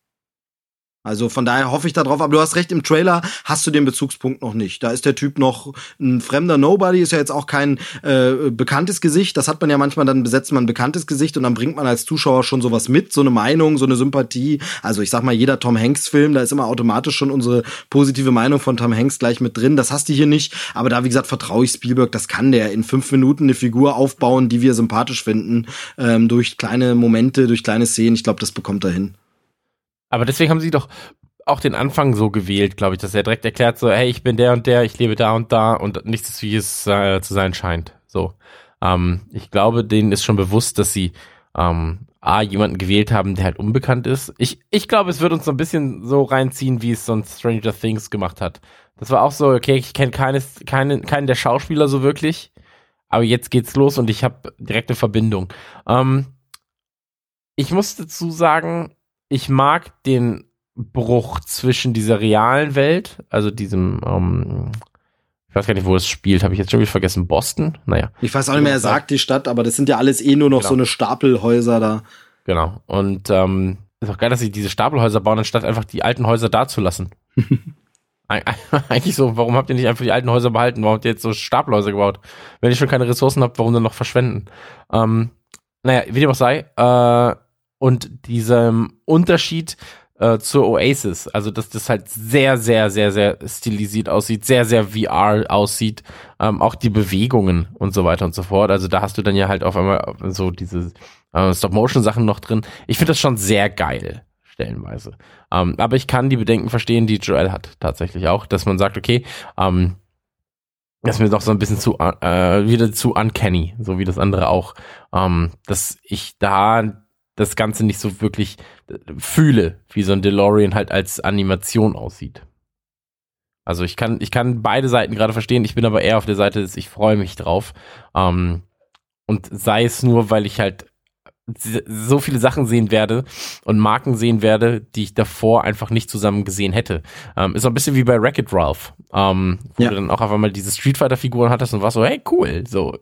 Also von daher hoffe ich darauf. Aber du hast recht, im Trailer hast du den Bezugspunkt noch nicht. Da ist der Typ noch ein fremder Nobody, ist ja jetzt auch kein äh, bekanntes Gesicht. Das hat man ja manchmal, dann besetzt man ein bekanntes Gesicht und dann bringt man als Zuschauer schon sowas mit, so eine Meinung, so eine Sympathie. Also ich sag mal, jeder Tom Hanks-Film, da ist immer automatisch schon unsere positive Meinung von Tom Hanks gleich mit drin. Das hast du hier nicht. Aber da, wie gesagt, vertraue ich Spielberg, das kann der in fünf Minuten eine Figur aufbauen, die wir sympathisch finden, ähm, durch kleine Momente, durch kleine Szenen. Ich glaube, das bekommt er hin. Aber deswegen haben sie doch auch den Anfang so gewählt, glaube ich, dass er direkt erklärt so, hey, ich bin der und der, ich lebe da und da und nichts wie es äh, zu sein scheint. So. Ähm, ich glaube, denen ist schon bewusst, dass sie ähm, A, jemanden gewählt haben, der halt unbekannt ist. Ich, ich glaube, es wird uns so ein bisschen so reinziehen, wie es sonst Stranger Things gemacht hat. Das war auch so, okay, ich kenne keines, keine, keinen der Schauspieler so wirklich, aber jetzt geht's los und ich habe direkte Verbindung. Ähm, ich muss dazu sagen, ich mag den Bruch zwischen dieser realen Welt, also diesem, ähm, ich weiß gar nicht, wo es spielt, habe ich jetzt schon wieder vergessen, Boston? Naja, Ich weiß auch nicht mehr, er sagt die Stadt, aber das sind ja alles eh nur noch Genau. so eine Stapelhäuser da. genau. Und ähm, ist auch geil, dass sie diese Stapelhäuser bauen, anstatt einfach die alten Häuser dazulassen. Eig- Eigentlich so, warum habt ihr nicht einfach die alten Häuser behalten? Warum habt ihr jetzt so Stapelhäuser gebaut? Wenn ihr schon keine Ressourcen habt, warum dann noch verschwenden? Ähm, naja, wie dem auch sei, äh, und diesem Unterschied äh, zur Oasis, also dass das halt sehr, sehr, sehr, sehr stilisiert aussieht, sehr, sehr VR aussieht, ähm, auch die Bewegungen und so weiter und so fort. Also da hast du dann ja halt auf einmal so diese äh, Stop-Motion-Sachen noch drin. Ich finde das schon sehr geil, stellenweise. Ähm, aber ich kann die Bedenken verstehen, die Joel hat tatsächlich auch, dass man sagt, okay, ähm, das ist mir doch so ein bisschen zu, äh, wieder zu uncanny, so wie das andere auch, ähm, dass ich da das Ganze nicht so wirklich äh, fühle, wie so ein DeLorean halt als Animation aussieht. Also ich kann, ich kann beide Seiten gerade verstehen, ich bin aber eher auf der Seite des, ich freue mich drauf. Ähm, und sei es nur, weil ich halt so viele Sachen sehen werde und Marken sehen werde, die ich davor einfach nicht zusammen gesehen hätte. Ähm, ist so ein bisschen wie bei Wreck-It Ralph, ähm, wo Ja. du dann auch auf einmal diese Street Fighter Figuren hattest und warst so, hey cool, so.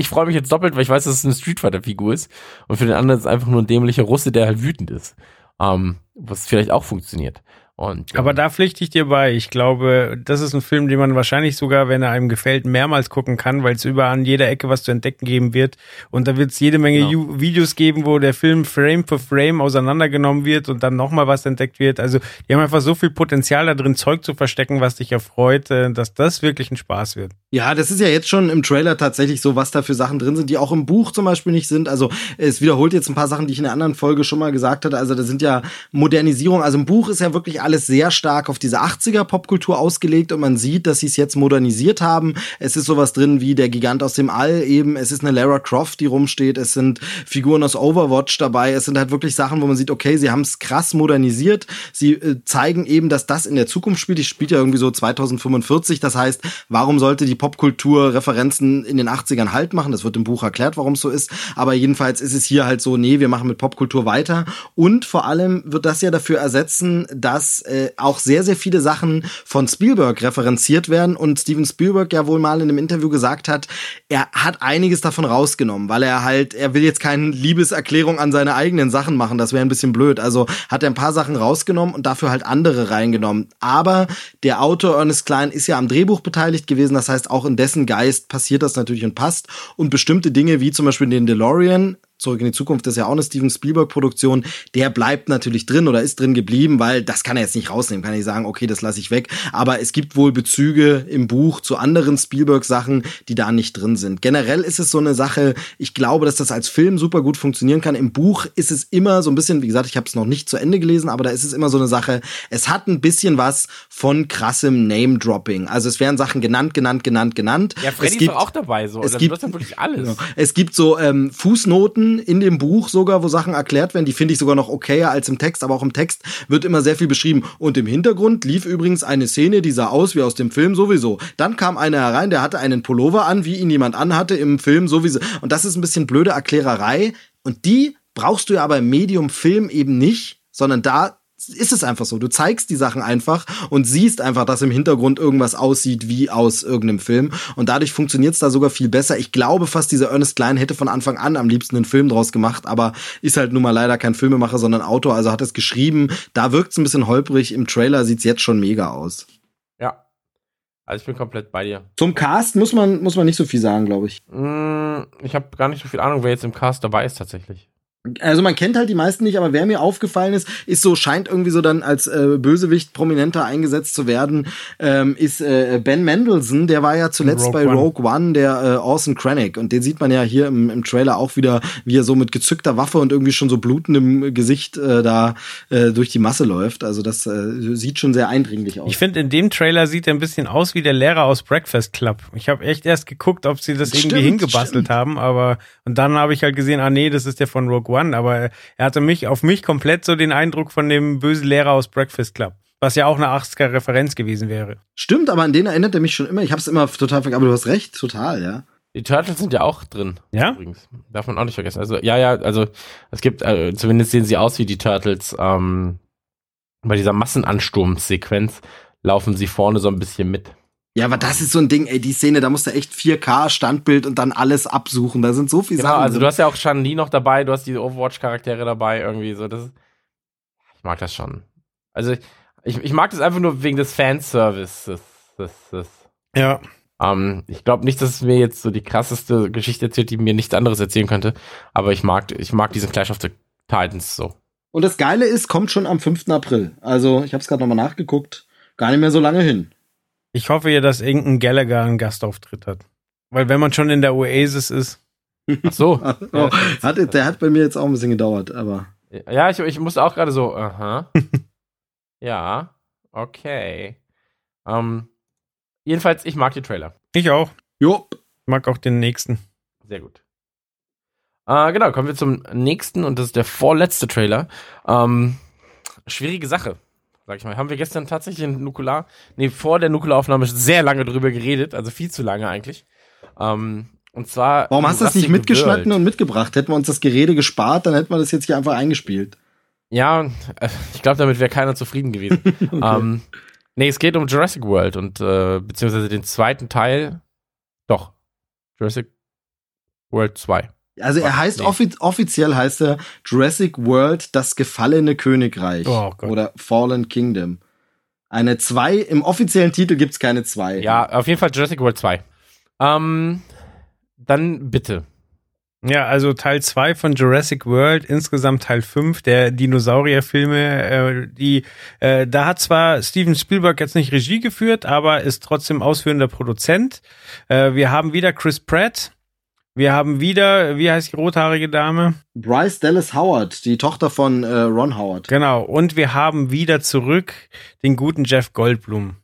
Ich freue mich jetzt doppelt, weil ich weiß, dass es eine Street Fighter Figur ist und für den anderen ist es einfach nur ein dämlicher Russe, der halt wütend ist. Ähm, was vielleicht auch funktioniert. Und, Aber da pflichte ich dir bei. Ich glaube, das ist ein Film, den man wahrscheinlich sogar, wenn er einem gefällt, mehrmals gucken kann, weil es überall an jeder Ecke was zu entdecken geben wird. Und da wird es jede Menge Genau. Videos geben, wo der Film Frame für Frame auseinandergenommen wird und dann nochmal was entdeckt wird. Also die haben einfach so viel Potenzial da drin, Zeug zu verstecken, was dich erfreut, äh, dass das wirklich ein Spaß wird. Ja, das ist ja jetzt schon im Trailer tatsächlich so, was da für Sachen drin sind, die auch im Buch zum Beispiel nicht sind. Also es wiederholt jetzt ein paar Sachen, die ich in der anderen Folge schon mal gesagt hatte. Also da sind ja Modernisierungen. Also im Buch ist ja wirklich alles sehr stark auf diese 80er Popkultur ausgelegt und man sieht, dass sie es jetzt modernisiert haben. Es ist sowas drin wie der Gigant aus dem All eben. Es ist eine Lara Croft, die rumsteht. Es sind Figuren aus Overwatch dabei. Es sind halt wirklich Sachen, wo man sieht, okay, sie haben es krass modernisiert. Sie äh, zeigen eben, dass das in der Zukunft spielt. Die spielt ja irgendwie so 2045. Das heißt, warum sollte die Popkultur Referenzen in den 80ern halt machen? Das wird im Buch erklärt, warum es so ist. Aber jedenfalls ist es hier halt so, nee, wir machen mit Popkultur weiter. Und vor allem wird das ja dafür ersetzen, dass äh, auch sehr, sehr viele Sachen von Spielberg referenziert werden und Steven Spielberg ja wohl mal in einem Interview gesagt hat, er hat einiges davon rausgenommen, weil er halt, er will jetzt keine Liebeserklärung an seine eigenen Sachen machen, das wäre ein bisschen blöd. Also hat er ein paar Sachen rausgenommen und dafür halt andere reingenommen. Aber der Autor Ernest Klein ist ja am Drehbuch beteiligt gewesen, das heißt auch in dessen Geist passiert das natürlich und passt. Und bestimmte Dinge wie zum Beispiel den DeLorean Zurück in die Zukunft ist ja auch eine Steven Spielberg-Produktion. Der bleibt natürlich drin oder ist drin geblieben, weil das kann er jetzt nicht rausnehmen. Kann ich sagen, okay, das lasse ich weg. Aber es gibt wohl Bezüge im Buch zu anderen Spielberg-Sachen, die da nicht drin sind. Generell ist es so eine Sache, ich glaube, dass das als Film super gut funktionieren kann. Im Buch ist es immer so ein bisschen, wie gesagt, ich habe es noch nicht zu Ende gelesen, aber da ist es immer so eine Sache, es hat ein bisschen was von krassem Name-Dropping. Also es werden Sachen genannt, genannt, genannt, genannt. Ja, Freddy es gibt, ist auch dabei, so. es Das gibt- wirklich alles. Genau. Es gibt so ähm, Fußnoten in dem Buch sogar, wo Sachen erklärt werden. Die finde ich sogar noch okayer als im Text, aber auch im Text wird immer sehr viel beschrieben. Und im Hintergrund lief übrigens eine Szene, die sah aus wie aus dem Film sowieso. Dann kam einer herein, der hatte einen Pullover an, wie ihn jemand anhatte im Film sowieso. Und das ist ein bisschen blöde Erklärerei. Und die brauchst du ja aber im Medium Film eben nicht, sondern da ist es einfach so. Du zeigst die Sachen einfach und siehst einfach, dass im Hintergrund irgendwas aussieht wie aus irgendeinem Film. Und dadurch funktioniert es da sogar viel besser. Ich glaube fast, dieser Ernest Klein hätte von Anfang an am liebsten einen Film draus gemacht, aber ist halt nun mal leider kein Filmemacher, sondern Autor, also hat es geschrieben. Da wirkt es ein bisschen holprig. Im Trailer sieht's jetzt schon mega aus. Ja. Also ich bin komplett bei dir. Zum Cast muss man, muss man nicht so viel sagen, glaube ich. Mm, Ich habe gar nicht so viel Ahnung, wer jetzt im Cast dabei ist tatsächlich. Also man kennt halt die meisten nicht, aber wer mir aufgefallen ist, ist so, scheint irgendwie so dann als äh, Bösewicht prominenter eingesetzt zu werden, ähm, ist äh, Ben Mendelssohn, der war ja zuletzt Rogue bei One. Rogue One, der äh, Orson Krennic. Und den sieht man ja hier im, im Trailer auch wieder, wie er so mit gezückter Waffe und irgendwie schon so blutendem Gesicht äh, da äh, durch die Masse läuft. Also das äh, sieht schon sehr eindringlich aus. Ich finde, in dem Trailer sieht er ein bisschen aus wie der Lehrer aus Breakfast Club. Ich habe echt erst geguckt, ob sie das Stimmt, irgendwie hingebastelt stimmt. haben, aber und dann habe ich halt gesehen, ah nee, das ist der von Rogue One, aber er hatte mich auf mich komplett so den Eindruck von dem bösen Lehrer aus Breakfast Club, was ja auch eine 80er Referenz gewesen wäre. Stimmt, aber an den erinnert er mich schon immer. Ich habe es immer total vergessen, aber du hast recht, total, ja. Die Turtles sind ja auch drin. Ja? Übrigens. Darf man auch nicht vergessen. Also, ja, ja, also es gibt, äh, zumindest sehen sie aus wie die Turtles. Ähm, bei dieser Massenansturmsequenz laufen sie vorne so ein bisschen mit. Ja, aber das ist so ein Ding, ey, die Szene, da musst du echt 4K Standbild und dann alles absuchen. Da sind so viele Genau, Sachen. also drin. du hast ja auch Shan-Li noch dabei, du hast diese Overwatch-Charaktere dabei, irgendwie so. Das ich mag das schon. Also ich, ich mag das einfach nur wegen des Fanservices. Das, das, Ja. ähm, ich glaube nicht, dass es mir jetzt so die krasseste Geschichte erzählt, die mir nichts anderes erzählen könnte. Aber ich mag, ich mag diesen Clash of the Titans so. Und das Geile ist, kommt schon am 5. April. Also, ich habe es gerade nochmal nachgeguckt. Gar nicht mehr so lange hin. Ich hoffe ja, dass irgendein Gallagher einen Gastauftritt hat. Weil wenn man schon in der Oasis ist, Ach so. Oh, hat, der hat bei mir jetzt auch ein bisschen gedauert, aber. Ja, ich, ich musste auch gerade so, aha. ja, okay. Ähm, jedenfalls, ich mag die Trailer. ich auch. Jo. Ich mag auch den nächsten. Sehr gut. Äh, genau, kommen wir zum nächsten und das ist der vorletzte Trailer. Ähm, schwierige Sache, sag ich mal. Haben wir gestern tatsächlich in Nukular, nee, vor der Nukularaufnahme sehr lange drüber geredet, also viel zu lange eigentlich. Ähm, und zwar. Warum hast du das nicht mitgeschnitten World. und mitgebracht? Hätten wir uns das Gerede gespart, dann hätten wir das jetzt hier einfach eingespielt. Ja, äh, ich glaube, damit wäre keiner zufrieden gewesen. ähm, nee, es geht um Jurassic World und äh, beziehungsweise den zweiten Teil. Doch. Jurassic World 2. Also er heißt Nee. offi offiziell heißt er Jurassic World das gefallene Königreich Oh Gott. oder Fallen Kingdom. Eine 2 im offiziellen Titel gibt's keine 2. Ja, auf jeden Fall Jurassic World 2. Ähm, dann bitte. Ja, also Teil 2 von Jurassic World, insgesamt Teil 5 der Dinosaurierfilme, äh, die äh, da hat zwar Steven Spielberg jetzt nicht Regie geführt, aber ist trotzdem ausführender Produzent. Äh, wir haben wieder Chris Pratt. Wir haben wieder, wie heißt die rothaarige Dame? Bryce Dallas Howard, die Tochter von äh, Ron Howard. Genau. Und wir haben wieder zurück den guten Jeff Goldblum.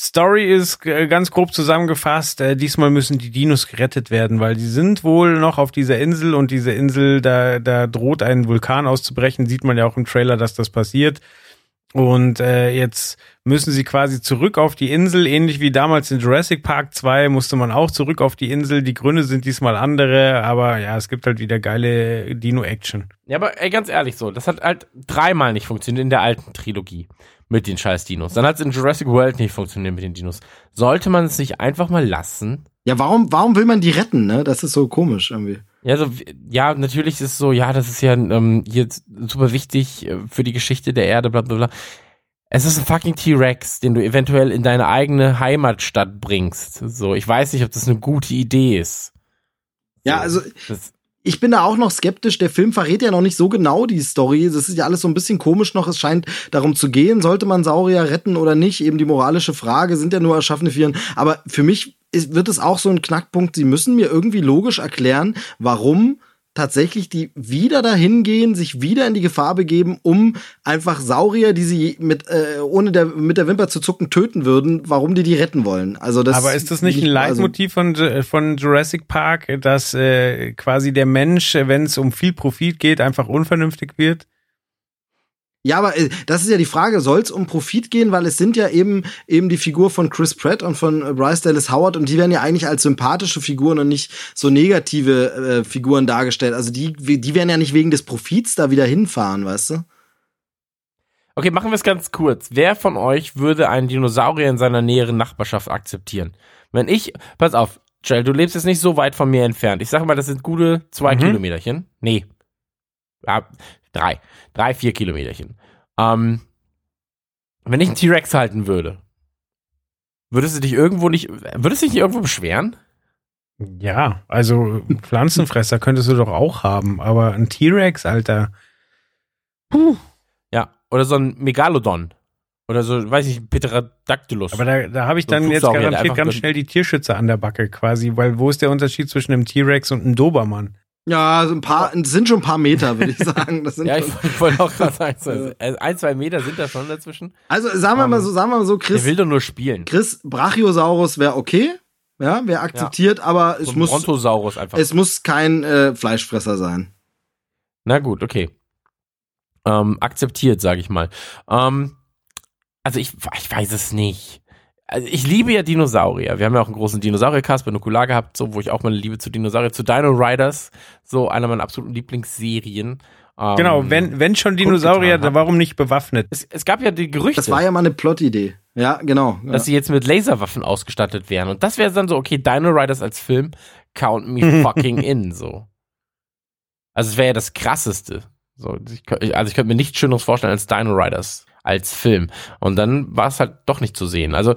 Story ist äh, ganz grob zusammengefasst. Äh, diesmal müssen die Dinos gerettet werden, weil die sind wohl noch auf dieser Insel und diese Insel, da, da droht ein Vulkan auszubrechen. Sieht man ja auch im Trailer, dass das passiert. Und äh, jetzt müssen sie quasi zurück auf die Insel, ähnlich wie damals in Jurassic Park 2 musste man auch zurück auf die Insel. Die Gründe sind diesmal andere, aber ja, es gibt halt wieder geile Dino-Action. Ja, aber ey, ganz ehrlich so, das hat halt dreimal nicht funktioniert in der alten Trilogie mit den scheiß Dinos. Dann hat es in Jurassic World nicht funktioniert mit den Dinos. Sollte man es nicht einfach mal lassen? Ja, warum, warum will man die retten, ne? Das ist so komisch irgendwie. Ja, so, ja, natürlich ist es so, ja, das ist ja ähm, jetzt super wichtig äh, für die Geschichte der Erde, bla bla bla. Es ist ein fucking T-Rex, den du eventuell in deine eigene Heimatstadt bringst. So, ich weiß nicht, ob das eine gute Idee ist. Ja, So, also das, ich bin da auch noch skeptisch. Der Film verrät ja noch nicht so genau die Story. Das ist ja alles so ein bisschen komisch noch. Es scheint darum zu gehen, sollte man Saurier retten oder nicht. Eben die moralische Frage, sind ja nur erschaffene Viren. Aber für mich ist, wird es auch so ein Knackpunkt. Sie müssen mir irgendwie logisch erklären, warum tatsächlich die wieder dahin gehen, sich wieder in die Gefahr begeben, um einfach Saurier, die sie mit äh, ohne der mit der Wimper zu zucken töten würden, warum die die retten wollen. Also das Aber ist das nicht ein also- Leitmotiv von, Ju- von Jurassic Park, dass äh, quasi der Mensch, wenn es um viel Profit geht, einfach unvernünftig wird? Ja, aber äh, das ist ja die Frage, soll es um Profit gehen, weil es sind ja eben eben die Figur von Chris Pratt und von äh, Bryce Dallas Howard und die werden ja eigentlich als sympathische Figuren und nicht so negative äh, Figuren dargestellt. Also die die werden ja nicht wegen des Profits da wieder hinfahren, weißt du? okay, machen wir es ganz kurz. Wer von euch würde einen Dinosaurier in seiner näheren Nachbarschaft akzeptieren? Wenn ich, pass auf, Joel, du lebst jetzt nicht so weit von mir entfernt. Ich sag mal, das sind gute zwei Mhm. Kilometerchen. Nee. Ja, drei. Drei, vier Kilometerchen. Ähm, wenn ich einen T-Rex halten würde, würdest du dich irgendwo nicht, würdest du dich nicht irgendwo beschweren? Ja, also Pflanzenfresser könntest du doch auch haben, aber ein T-Rex, Alter. Ja. Oder so ein Megalodon. Oder so, weiß ich, Pterodactylus. Aber da, da habe ich So dann jetzt garantiert ganz schnell die Tierschützer an der Backe quasi, weil wo ist der Unterschied zwischen einem T-Rex und einem Dobermann? Ja, so ein paar es sind schon ein paar Meter, würde ich sagen. Das sind ja, ich, wollte auch gerade sagen, so, also ein, zwei Meter sind da schon dazwischen. also sagen wir mal Ähm, so, sagen wir mal so, Der Chris will doch nur spielen. Chris Brachiosaurus wäre okay, ja, wäre akzeptiert, aber es So muss Brontosaurus einfach. es muss kein äh, Fleischfresser sein. Na gut, okay. Ähm, akzeptiert, sage ich mal. Ähm, also ich, ich weiß es nicht. Also ich liebe ja Dinosaurier. Wir haben ja auch einen großen Dinosaurier-Cast bei Nukular gehabt, so, wo ich auch meine Liebe zu Dinosaurier, zu Dino Riders, so einer meiner absoluten Lieblingsserien. Ähm, Genau, wenn, wenn schon Dinosaurier, hab. warum nicht bewaffnet? es, es gab ja die Gerüchte, Das war ja mal eine Plot-Idee. Ja, genau. Ja. dass sie jetzt mit Laserwaffen ausgestattet wären. Und das wäre dann so, okay, Dino Riders als Film, count me fucking in, so. Also es wäre ja das krasseste. So, ich, also ich könnte mir nichts Schöneres vorstellen als Dino Riders als Film. Und dann war es halt doch nicht zu sehen. Also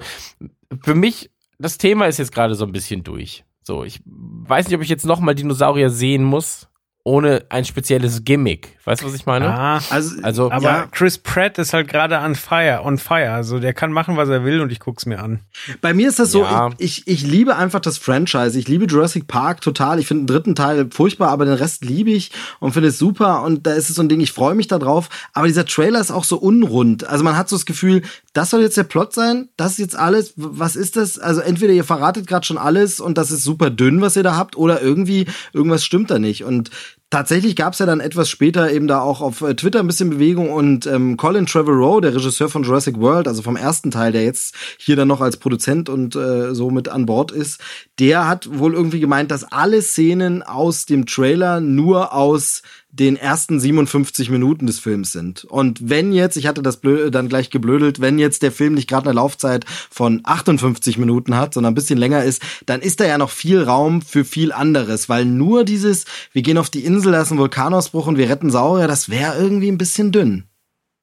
für mich, das Thema ist jetzt gerade so ein bisschen durch. So, ich weiß nicht, ob ich jetzt nochmal Dinosaurier sehen muss, ohne ein spezielles Gimmick. Weißt du, was ich meine? Ah, also, Also, aber Ja. Chris Pratt ist halt gerade on fire, on fire. Also der kann machen, was er will und ich guck's mir an. Bei mir ist das so, Ja. ich, ich, ich liebe einfach das Franchise. Ich liebe Jurassic Park total. Ich finde den dritten Teil furchtbar, aber den Rest liebe ich und finde es super. Und da ist es so ein Ding, ich freue mich da drauf. Aber dieser Trailer ist auch so unrund. Also man hat so das Gefühl, das soll jetzt der Plot sein, das ist jetzt alles. Was ist das? Also entweder ihr verratet gerade schon alles und das ist super dünn, was ihr da habt, oder irgendwie, irgendwas stimmt da nicht. Und Tatsächlich gab es ja dann etwas später eben da auch auf äh, Twitter ein bisschen Bewegung und ähm, Colin Trevorrow, der Regisseur von Jurassic World, also vom ersten Teil, der jetzt hier dann noch als Produzent und äh, so mit an Bord ist, der hat wohl irgendwie gemeint, dass alle Szenen aus dem Trailer nur aus den ersten 57 Minuten des Films sind. Und wenn jetzt, ich hatte das dann gleich geblödelt, wenn jetzt der Film nicht gerade eine Laufzeit von 58 Minuten hat, sondern ein bisschen länger ist, dann ist da ja noch viel Raum für viel anderes, weil nur dieses, wir gehen auf die Insel, da ist ein Vulkanausbruch und wir retten Saurier, das wäre irgendwie ein bisschen dünn.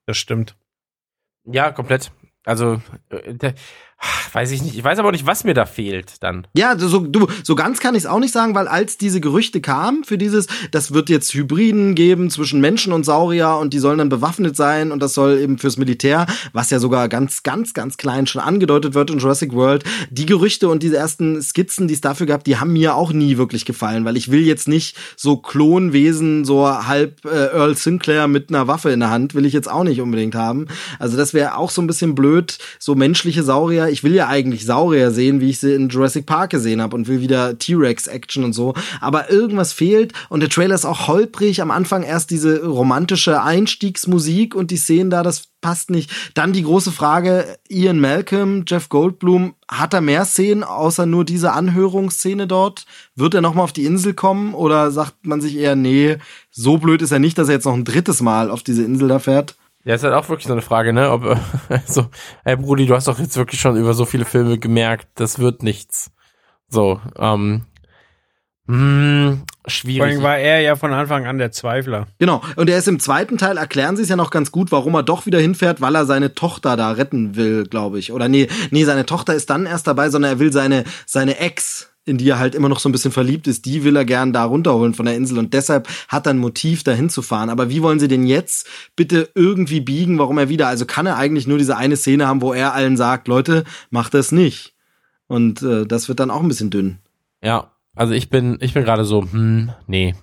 Das stimmt. ja, komplett. Also, äh, der, weiß ich nicht. Ich weiß aber auch nicht, was mir da fehlt dann. Ja, so, du, so ganz kann ich es auch nicht sagen, weil als diese Gerüchte kamen für dieses, das wird jetzt Hybriden geben zwischen Menschen und Saurier und die sollen dann bewaffnet sein und das soll eben fürs Militär, was ja sogar ganz, ganz, ganz klein schon angedeutet wird in Jurassic World. Die Gerüchte und diese ersten Skizzen, die es dafür gab, die haben mir auch nie wirklich gefallen, weil ich will jetzt nicht so Klonwesen, so halb äh, Earl Sinclair mit einer Waffe in der Hand, will ich jetzt auch nicht unbedingt haben. Also das wäre auch so ein bisschen blöd, so menschliche Saurier Ich will ja eigentlich Saurier sehen, wie ich sie in Jurassic Park gesehen habe und will wieder T-Rex-Action und so. Aber irgendwas fehlt und der Trailer ist auch holprig. Am Anfang erst diese romantische Einstiegsmusik und die Szenen da, das passt nicht. Dann die große Frage, Ian Malcolm, Jeff Goldblum, hat er mehr Szenen außer nur diese Anhörungsszene dort? Wird er nochmal auf die Insel kommen oder sagt man sich eher, nee, so blöd ist er nicht, dass er jetzt noch ein drittes Mal auf diese Insel da fährt? Ja, ist halt auch wirklich so eine Frage, ne? Ob, also, ey Brudi, du hast doch jetzt wirklich schon über so viele Filme gemerkt, das wird nichts. So, ähm, mh, Vor schwierig. allem war er ja von Anfang an der Zweifler. Genau. Und er ist im zweiten Teil, erklären sie es ja noch ganz gut, warum er doch wieder hinfährt, weil er seine Tochter da retten will, glaube ich. Oder nee, nee, seine Tochter ist dann erst dabei, sondern er will seine, seine Ex, in die er halt immer noch so ein bisschen verliebt ist, die will er gern da runterholen von der Insel und deshalb hat er ein Motiv, da hinzufahren. Aber wie wollen sie denn jetzt bitte irgendwie biegen, warum er wieder? Also kann er eigentlich nur diese eine Szene haben, wo er allen sagt, Leute, macht das nicht. Und äh, das wird dann auch ein bisschen dünn. Ja, also ich bin, ich bin gerade so, hm, nee.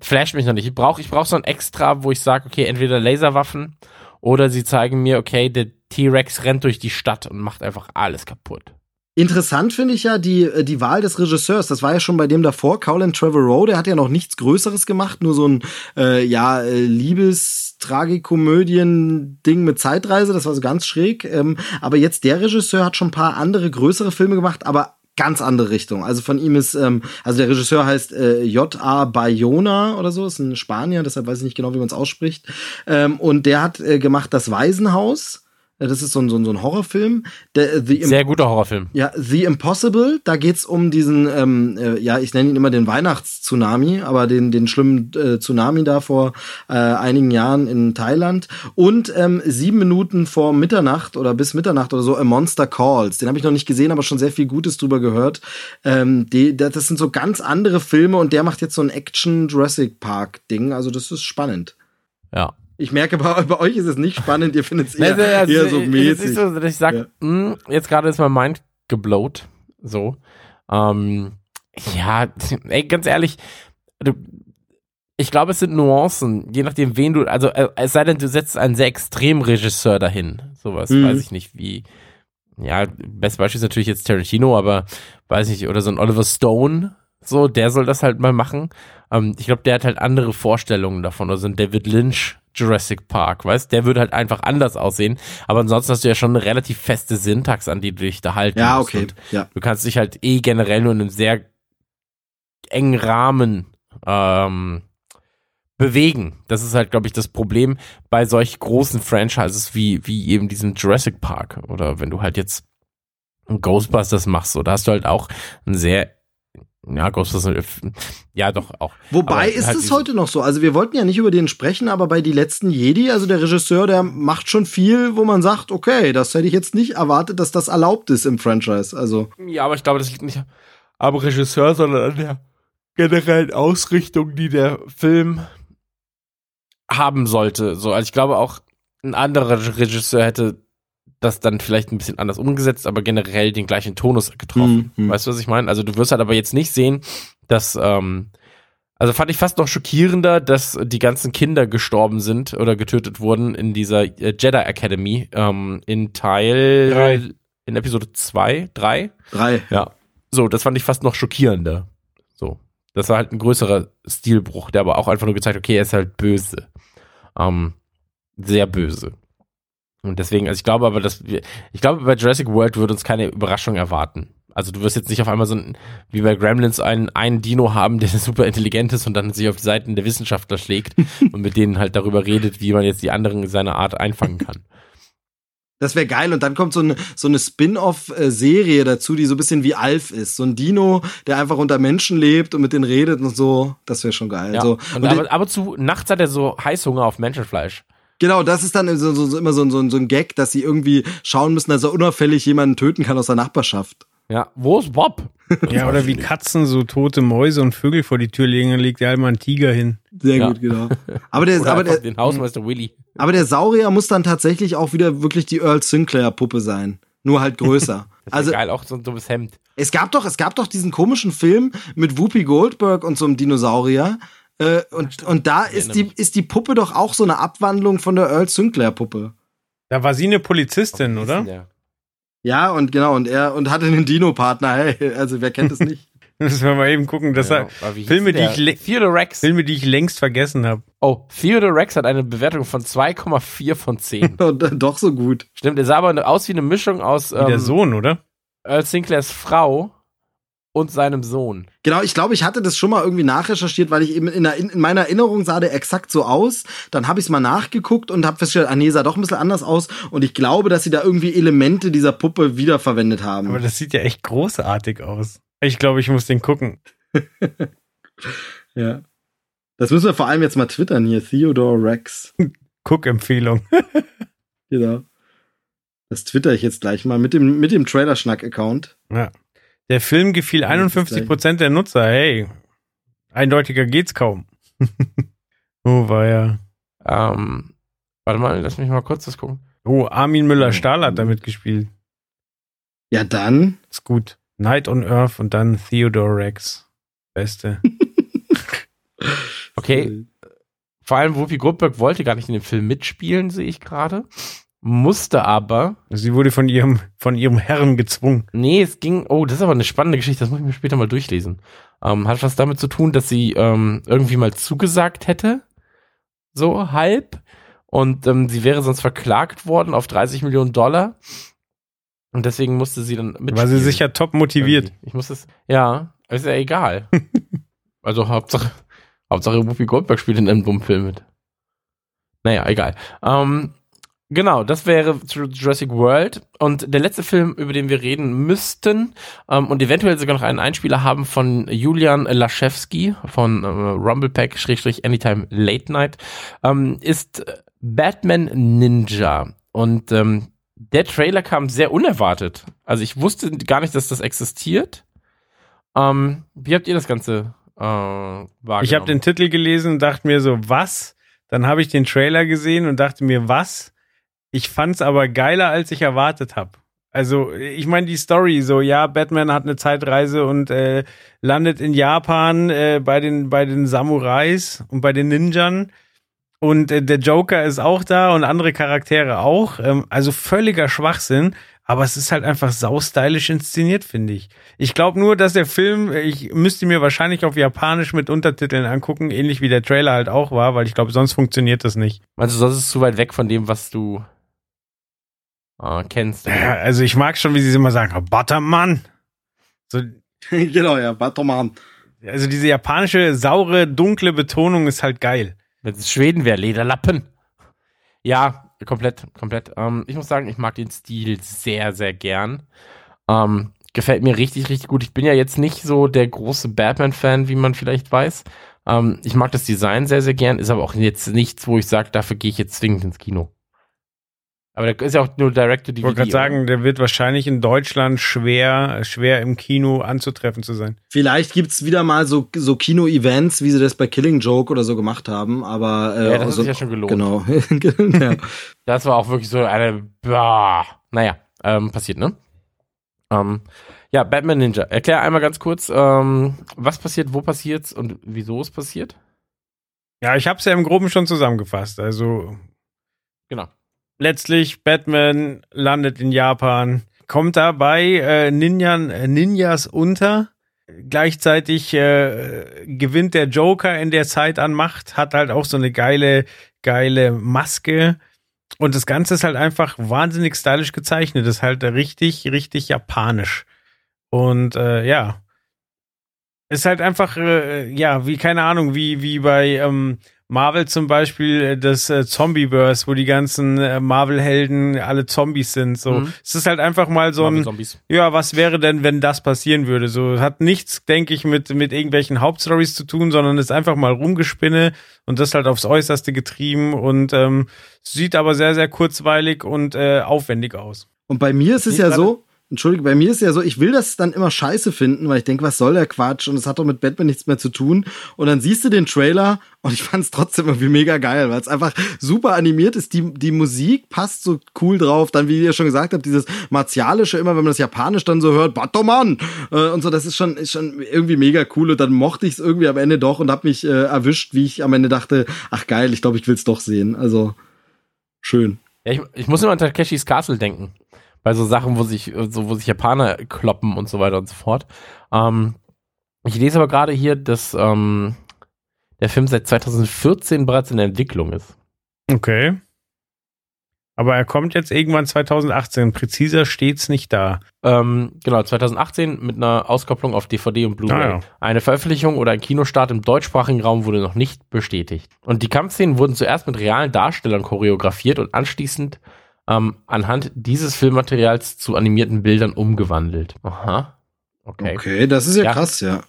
Flash mich noch nicht. Ich brauche ich brauch so ein Extra, wo ich sage, okay, entweder Laserwaffen oder sie zeigen mir, okay, der T-Rex rennt durch die Stadt und macht einfach alles kaputt. Interessant finde ich ja die, äh, die Wahl des Regisseurs. Das war ja schon bei dem davor, Colin Trevorrow, der hat ja noch nichts Größeres gemacht, nur so ein äh, ja, äh, Liebes-Tragikomödien-Ding mit Zeitreise, das war so ganz schräg. Ähm, aber jetzt der Regisseur hat schon ein paar andere größere Filme gemacht, aber ganz andere Richtung. Also von ihm ist, ähm, also der Regisseur heißt äh, J.A. Bayona oder so, ist ein Spanier, deshalb weiß ich nicht genau, wie man es ausspricht. Ähm, und der hat äh, gemacht Das Waisenhaus. Äh, Das ist so ein, so ein, so ein Horrorfilm. Der, äh, The Sehr guter Horrorfilm. ja, The Impossible, da geht's um diesen, ähm, äh, ja, ich nenne ihn immer den Weihnachtstsunami, aber den, den schlimmen äh, Tsunami da vor äh, einigen Jahren in Thailand. Und ähm, sieben Minuten vor Mitternacht oder bis Mitternacht oder so, A Monster Calls. Den habe ich noch nicht gesehen, aber schon sehr viel Gutes drüber gehört. Ähm, die, das sind so ganz andere Filme und der macht jetzt so ein Action Jurassic Park Ding. Also das ist spannend. Ja. Ich merke, bei, bei euch ist es nicht spannend, ihr findet es eher, Also, also, eher so mäßig. so, ich sag, Ja. hm, jetzt gerade ist mein Mind geblowt. So. Ähm, ja, ey, ganz ehrlich, du, ich glaube, es sind Nuancen, je nachdem, wen du, also äh, es sei denn, du setzt einen sehr extremen Regisseur dahin. Sowas, Mhm. weiß ich nicht, wie. Ja, bestes Beispiel ist natürlich jetzt Tarantino, aber weiß nicht, oder so ein Oliver Stone, so, der soll das halt mal machen. Ähm, ich glaube, der hat halt andere Vorstellungen davon, oder so ein David Lynch Jurassic Park, weißt, der würde halt einfach anders aussehen, aber ansonsten hast du ja schon eine relativ feste Syntax, an die du dich da halten Ja, okay, ja. Du kannst dich halt eh generell nur in einem sehr engen Rahmen ähm, bewegen. Das ist halt, glaube ich, das Problem bei solch großen Franchises wie, wie eben diesem Jurassic Park. Oder wenn du halt jetzt ein Ghostbusters machst, so, da hast du halt auch ein sehr, ja, Ghostbusters, ja, doch auch. Wobei Aber ist halt es heute noch so. Also wir wollten ja nicht über den sprechen, aber bei die letzten Jedi, also der Regisseur, der macht schon viel, wo man sagt, okay, das hätte ich jetzt nicht erwartet, dass das erlaubt ist im Franchise. Also Ja, aber ich glaube, das liegt nicht am Regisseur, sondern an der generellen Ausrichtung, die der Film haben sollte. So, also ich glaube auch, ein anderer Regisseur hätte das dann vielleicht ein bisschen anders umgesetzt, aber generell den gleichen Tonus getroffen. Hm, hm. Weißt du, was ich meine? Also du wirst halt aber jetzt nicht sehen, dass, ähm, also fand ich fast noch schockierender, dass die ganzen Kinder gestorben sind oder getötet wurden in dieser äh, Jedi Academy ähm, in Teil Drei. in Episode 2, 3. drei. Ja. So, das fand ich fast noch schockierender. So. Das war halt ein größerer Stilbruch, der aber auch einfach nur gezeigt, okay, er ist halt böse. Ähm, sehr böse. Und deswegen, also ich glaube aber, dass wir, ich glaube, bei Jurassic World würde uns keine Überraschung erwarten. Also du wirst jetzt nicht auf einmal so ein, wie bei Gremlins einen, einen Dino haben, der super intelligent ist und dann sich auf die Seiten der Wissenschaftler schlägt und mit denen halt darüber redet, wie man jetzt die anderen seiner Art einfangen kann. Das wäre geil. Und dann kommt so eine, so eine Spin-off-Serie dazu, die so ein bisschen wie Alf ist. So ein Dino, der einfach unter Menschen lebt und mit denen redet und so. Das wäre schon geil. Ja. So. und und aber, aber zu, nachts hat er so Heißhunger auf Menschenfleisch. Genau, das ist dann so, so, so immer so, ein- so, so ein Gag, dass sie irgendwie schauen müssen, dass er unauffällig jemanden töten kann aus der Nachbarschaft. Ja, wo ist Bob? Ja, oder wie Katzen so tote Mäuse und Vögel vor die Tür legen, dann legt ja halt mal einen Tiger hin. Sehr Ja. gut, genau. Aber der, aber der, den Hausmeister Willy. aber der Saurier muss dann tatsächlich auch wieder wirklich die Earl Sinclair Puppe sein. Nur halt größer. Das also, also, geil, auch so ein dummes Hemd. es gab doch, es gab doch diesen komischen Film mit Whoopi Goldberg und so einem Dinosaurier. Äh, und, und da ist die, ist die Puppe doch auch so eine Abwandlung von der Earl Sinclair Puppe. Da war sie eine Polizistin, oder? Ja. Ja, und genau, und er und hatte einen Dino-Partner, hey, also wer kennt es nicht? Müssen wir mal eben gucken. Das Ja, war aber wie hieß Filme, die der? ich, Theodore Rex. Filme, die ich längst vergessen habe. Oh, Theodore Rex hat eine Bewertung von 2,4 von 10. und, äh, doch so gut. Stimmt, er sah aber aus wie eine Mischung aus Wie der ähm, Sohn, oder? Earl Sinclairs Frau und seinem Sohn. Genau, ich glaube, ich hatte das schon mal irgendwie nachrecherchiert, weil ich eben in, der, in meiner Erinnerung sah der exakt so aus. Dann habe ich es mal nachgeguckt und habe festgestellt, ah nee, sah doch ein bisschen anders aus. Und ich glaube, dass sie da irgendwie Elemente dieser Puppe wiederverwendet haben. Aber das sieht ja echt großartig aus. Ich glaube, ich muss den gucken. ja. Das müssen wir vor allem jetzt mal twittern hier. Theodore Rex. Guck-Empfehlung. Genau. Das twitter ich jetzt gleich mal mit dem, mit dem Trailer-Schnack-Account. Ja. Der Film gefiel 51% der Nutzer. Hey, eindeutiger geht's kaum. oh, war ja. Ähm, warte mal, lass mich mal kurz das gucken. Oh, Armin Müller-Stahl hat damit gespielt. Ja, dann. Ist gut. Night on Earth und dann Theodore Rex. Beste. Okay, vor allem Whoopi Goldberg wollte gar nicht in dem Film mitspielen, sehe ich gerade. Musste aber. Sie wurde von ihrem, von ihrem Herrn gezwungen. Nee, es ging. Oh, das ist aber eine spannende Geschichte, das muss ich mir später mal durchlesen. Ähm, hat was damit zu tun, dass sie ähm, irgendwie mal zugesagt hätte. So halb. Und ähm, sie wäre sonst verklagt worden auf 30 Millionen Dollar. Und deswegen musste sie dann mitspielen. War sie sicher top motiviert. Irgendwie. Ich muss es. Ja, ist ja egal. also Hauptsache, Hauptsache Whoopi Goldberg spielt in einem dummen Film mit. Naja, egal. Ähm, genau, das wäre Jurassic World. Und der letzte Film, über den wir reden müssten ähm, und eventuell sogar noch einen Einspieler haben von Julian Laschewski von äh, Rumblepack-Anytime Late Night, ähm, ist Batman Ninja. Und ähm, der Trailer kam sehr unerwartet. Also ich wusste gar nicht, dass das existiert. Ähm, wie habt ihr das Ganze äh, wahrgenommen? Ich habe den Titel gelesen und dachte mir so, was? Dann habe ich den Trailer gesehen und dachte mir, was? Ich fand's aber geiler, als ich erwartet habe. Also, ich meine, die Story, so, ja, Batman hat eine Zeitreise und äh, landet in Japan äh, bei, den, bei den Samurais und bei den Ninjan. Und äh, der Joker ist auch da und andere Charaktere auch. Ähm, also völliger Schwachsinn. Aber es ist halt einfach saustylisch inszeniert, finde ich. Ich glaube nur, dass der Film, ich müsste mir wahrscheinlich auf Japanisch mit Untertiteln angucken, ähnlich wie der Trailer halt auch war, weil ich glaube, sonst funktioniert das nicht. Also sonst ist es zu weit weg von dem, was du äh, kennst. Ja, also ich mag schon, wie sie es immer sagen, Buttermann. So, genau, ja, Batman. also diese japanische, saure, dunkle Betonung ist halt geil. Wenn es Schweden wäre, Lederlappen. Ja, komplett, komplett. Ähm, ich muss sagen, ich mag den Stil sehr, sehr gern. Ähm, gefällt mir richtig, richtig gut. Ich bin ja jetzt nicht so der große Batman-Fan, wie man vielleicht weiß. Ähm, ich mag das Design sehr, sehr gern, ist aber auch jetzt nichts, wo ich sage, dafür gehe ich jetzt zwingend ins Kino. Aber der ist ja auch nur Direct-to-DVD. Ich wollte gerade sagen, der wird wahrscheinlich in Deutschland schwer, schwer im Kino anzutreffen zu sein. Vielleicht gibt's wieder mal so, so Kino-Events, wie sie das bei Killing Joke oder so gemacht haben, aber äh, Ja, das hat also, sich ja schon gelohnt. Genau. ja. Das war auch wirklich so eine. Bah. Naja, ähm, passiert, ne? Ähm, ja, Batman Ninja. Erklär einmal ganz kurz, ähm, was passiert, wo passiert's und wieso es passiert. Ja, ich habe es ja im Groben schon zusammengefasst. Also Genau. Letztlich Batman landet in Japan, kommt dabei äh, Ninjan, äh, Ninjas unter. Gleichzeitig äh, gewinnt der Joker in der Zeit an Macht, hat halt auch so eine geile, geile Maske. Und das Ganze ist halt einfach wahnsinnig stylisch gezeichnet. Das ist halt richtig, richtig japanisch. Und äh, ja. Ist halt einfach, äh, ja, wie, keine Ahnung, wie, wie bei ähm, Marvel zum Beispiel äh, das äh, Zombieverse, wo die ganzen äh, Marvel-Helden alle Zombies sind. So, Mhm. es ist halt einfach mal so ein, ja, was wäre denn, wenn das passieren würde? So, hat nichts, denke ich, mit mit irgendwelchen Hauptstories zu tun, sondern ist einfach mal rumgespinne und das halt aufs Äußerste getrieben und ähm, sieht aber sehr sehr kurzweilig und äh, aufwendig aus. Und bei mir ist es ja so, entschuldige, bei mir ist ja so, ich will das dann immer scheiße finden, weil ich denke, was soll der Quatsch und es hat doch mit Batman nichts mehr zu tun. Und dann siehst du den Trailer und ich fand es trotzdem irgendwie mega geil, weil es einfach super animiert ist. Die, die Musik passt so cool drauf. Dann, wie ihr schon gesagt habt, dieses Martialische, immer wenn man das Japanisch dann so hört, Batman äh, und so, das ist schon, ist schon irgendwie mega cool. Und dann mochte ich es irgendwie am Ende doch und hab mich äh, erwischt, wie ich am Ende dachte, ach geil, ich glaube, ich will es doch sehen. Also schön. Ja, ich, ich muss immer an Takeshis Castle denken. Bei so Sachen, wo sich, so, wo sich Japaner kloppen und so weiter und so fort. Ähm, ich lese aber gerade hier, dass ähm, der Film seit 2014 bereits in der Entwicklung ist. Okay. Aber er kommt jetzt irgendwann 2018. Präziser steht's nicht da. Ähm, genau, 2018 mit einer Auskopplung auf DVD und Blu-ray. Ah, ja. Eine Veröffentlichung oder ein Kinostart im deutschsprachigen Raum wurde noch nicht bestätigt. Und die Kampfszenen wurden zuerst mit realen Darstellern choreografiert und anschließend ähm, anhand dieses Filmmaterials zu animierten Bildern umgewandelt. Aha. Okay. Okay, das ist ja, Ja. krass, ja.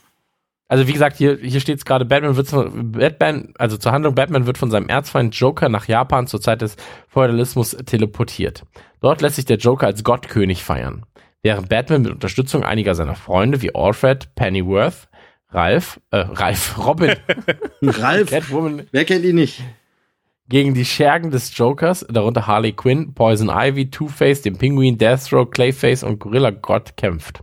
Also wie gesagt, hier, hier steht es gerade, Batman wird von, Batman, also zur Handlung, Batman wird von seinem Erzfeind Joker nach Japan zur Zeit des Feudalismus teleportiert. Dort lässt sich der Joker als Gottkönig feiern. Während Batman mit Unterstützung einiger seiner Freunde wie Alfred, Pennyworth, Ralph, äh, Ralph, Robin, Ralf, Catwoman wer kennt ihn nicht? Gegen die Schergen des Jokers, darunter Harley Quinn, Poison Ivy, Two-Face, den Pinguin, Deathstroke, Clayface und Gorilla Gott kämpft.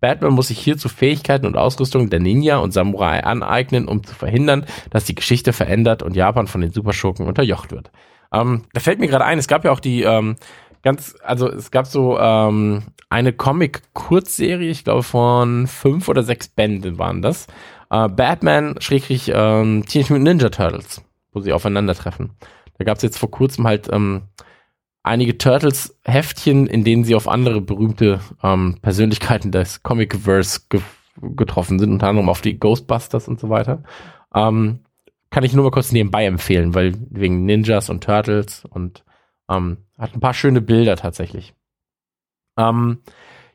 Batman muss sich hierzu Fähigkeiten und Ausrüstung der Ninja und Samurai aneignen, um zu verhindern, dass die Geschichte verändert und Japan von den Superschurken unterjocht wird. Ähm, da fällt mir gerade ein, es gab ja auch die ähm, ganz, also es gab so ähm, eine Comic-Kurzserie, ich glaube von fünf oder sechs Bänden waren das. Äh, Batman, Schrägstrich, ähm, Teenage Mutant Ninja Turtles, wo sie aufeinandertreffen. Da gab es jetzt vor kurzem halt ähm, einige Turtles-Heftchen, in denen sie auf andere berühmte ähm, Persönlichkeiten des Comicverse ge getroffen sind, unter anderem auf die Ghostbusters und so weiter. Ähm, kann ich nur mal kurz nebenbei empfehlen, weil wegen Ninjas und Turtles und ähm, hat ein paar schöne Bilder tatsächlich. Ähm,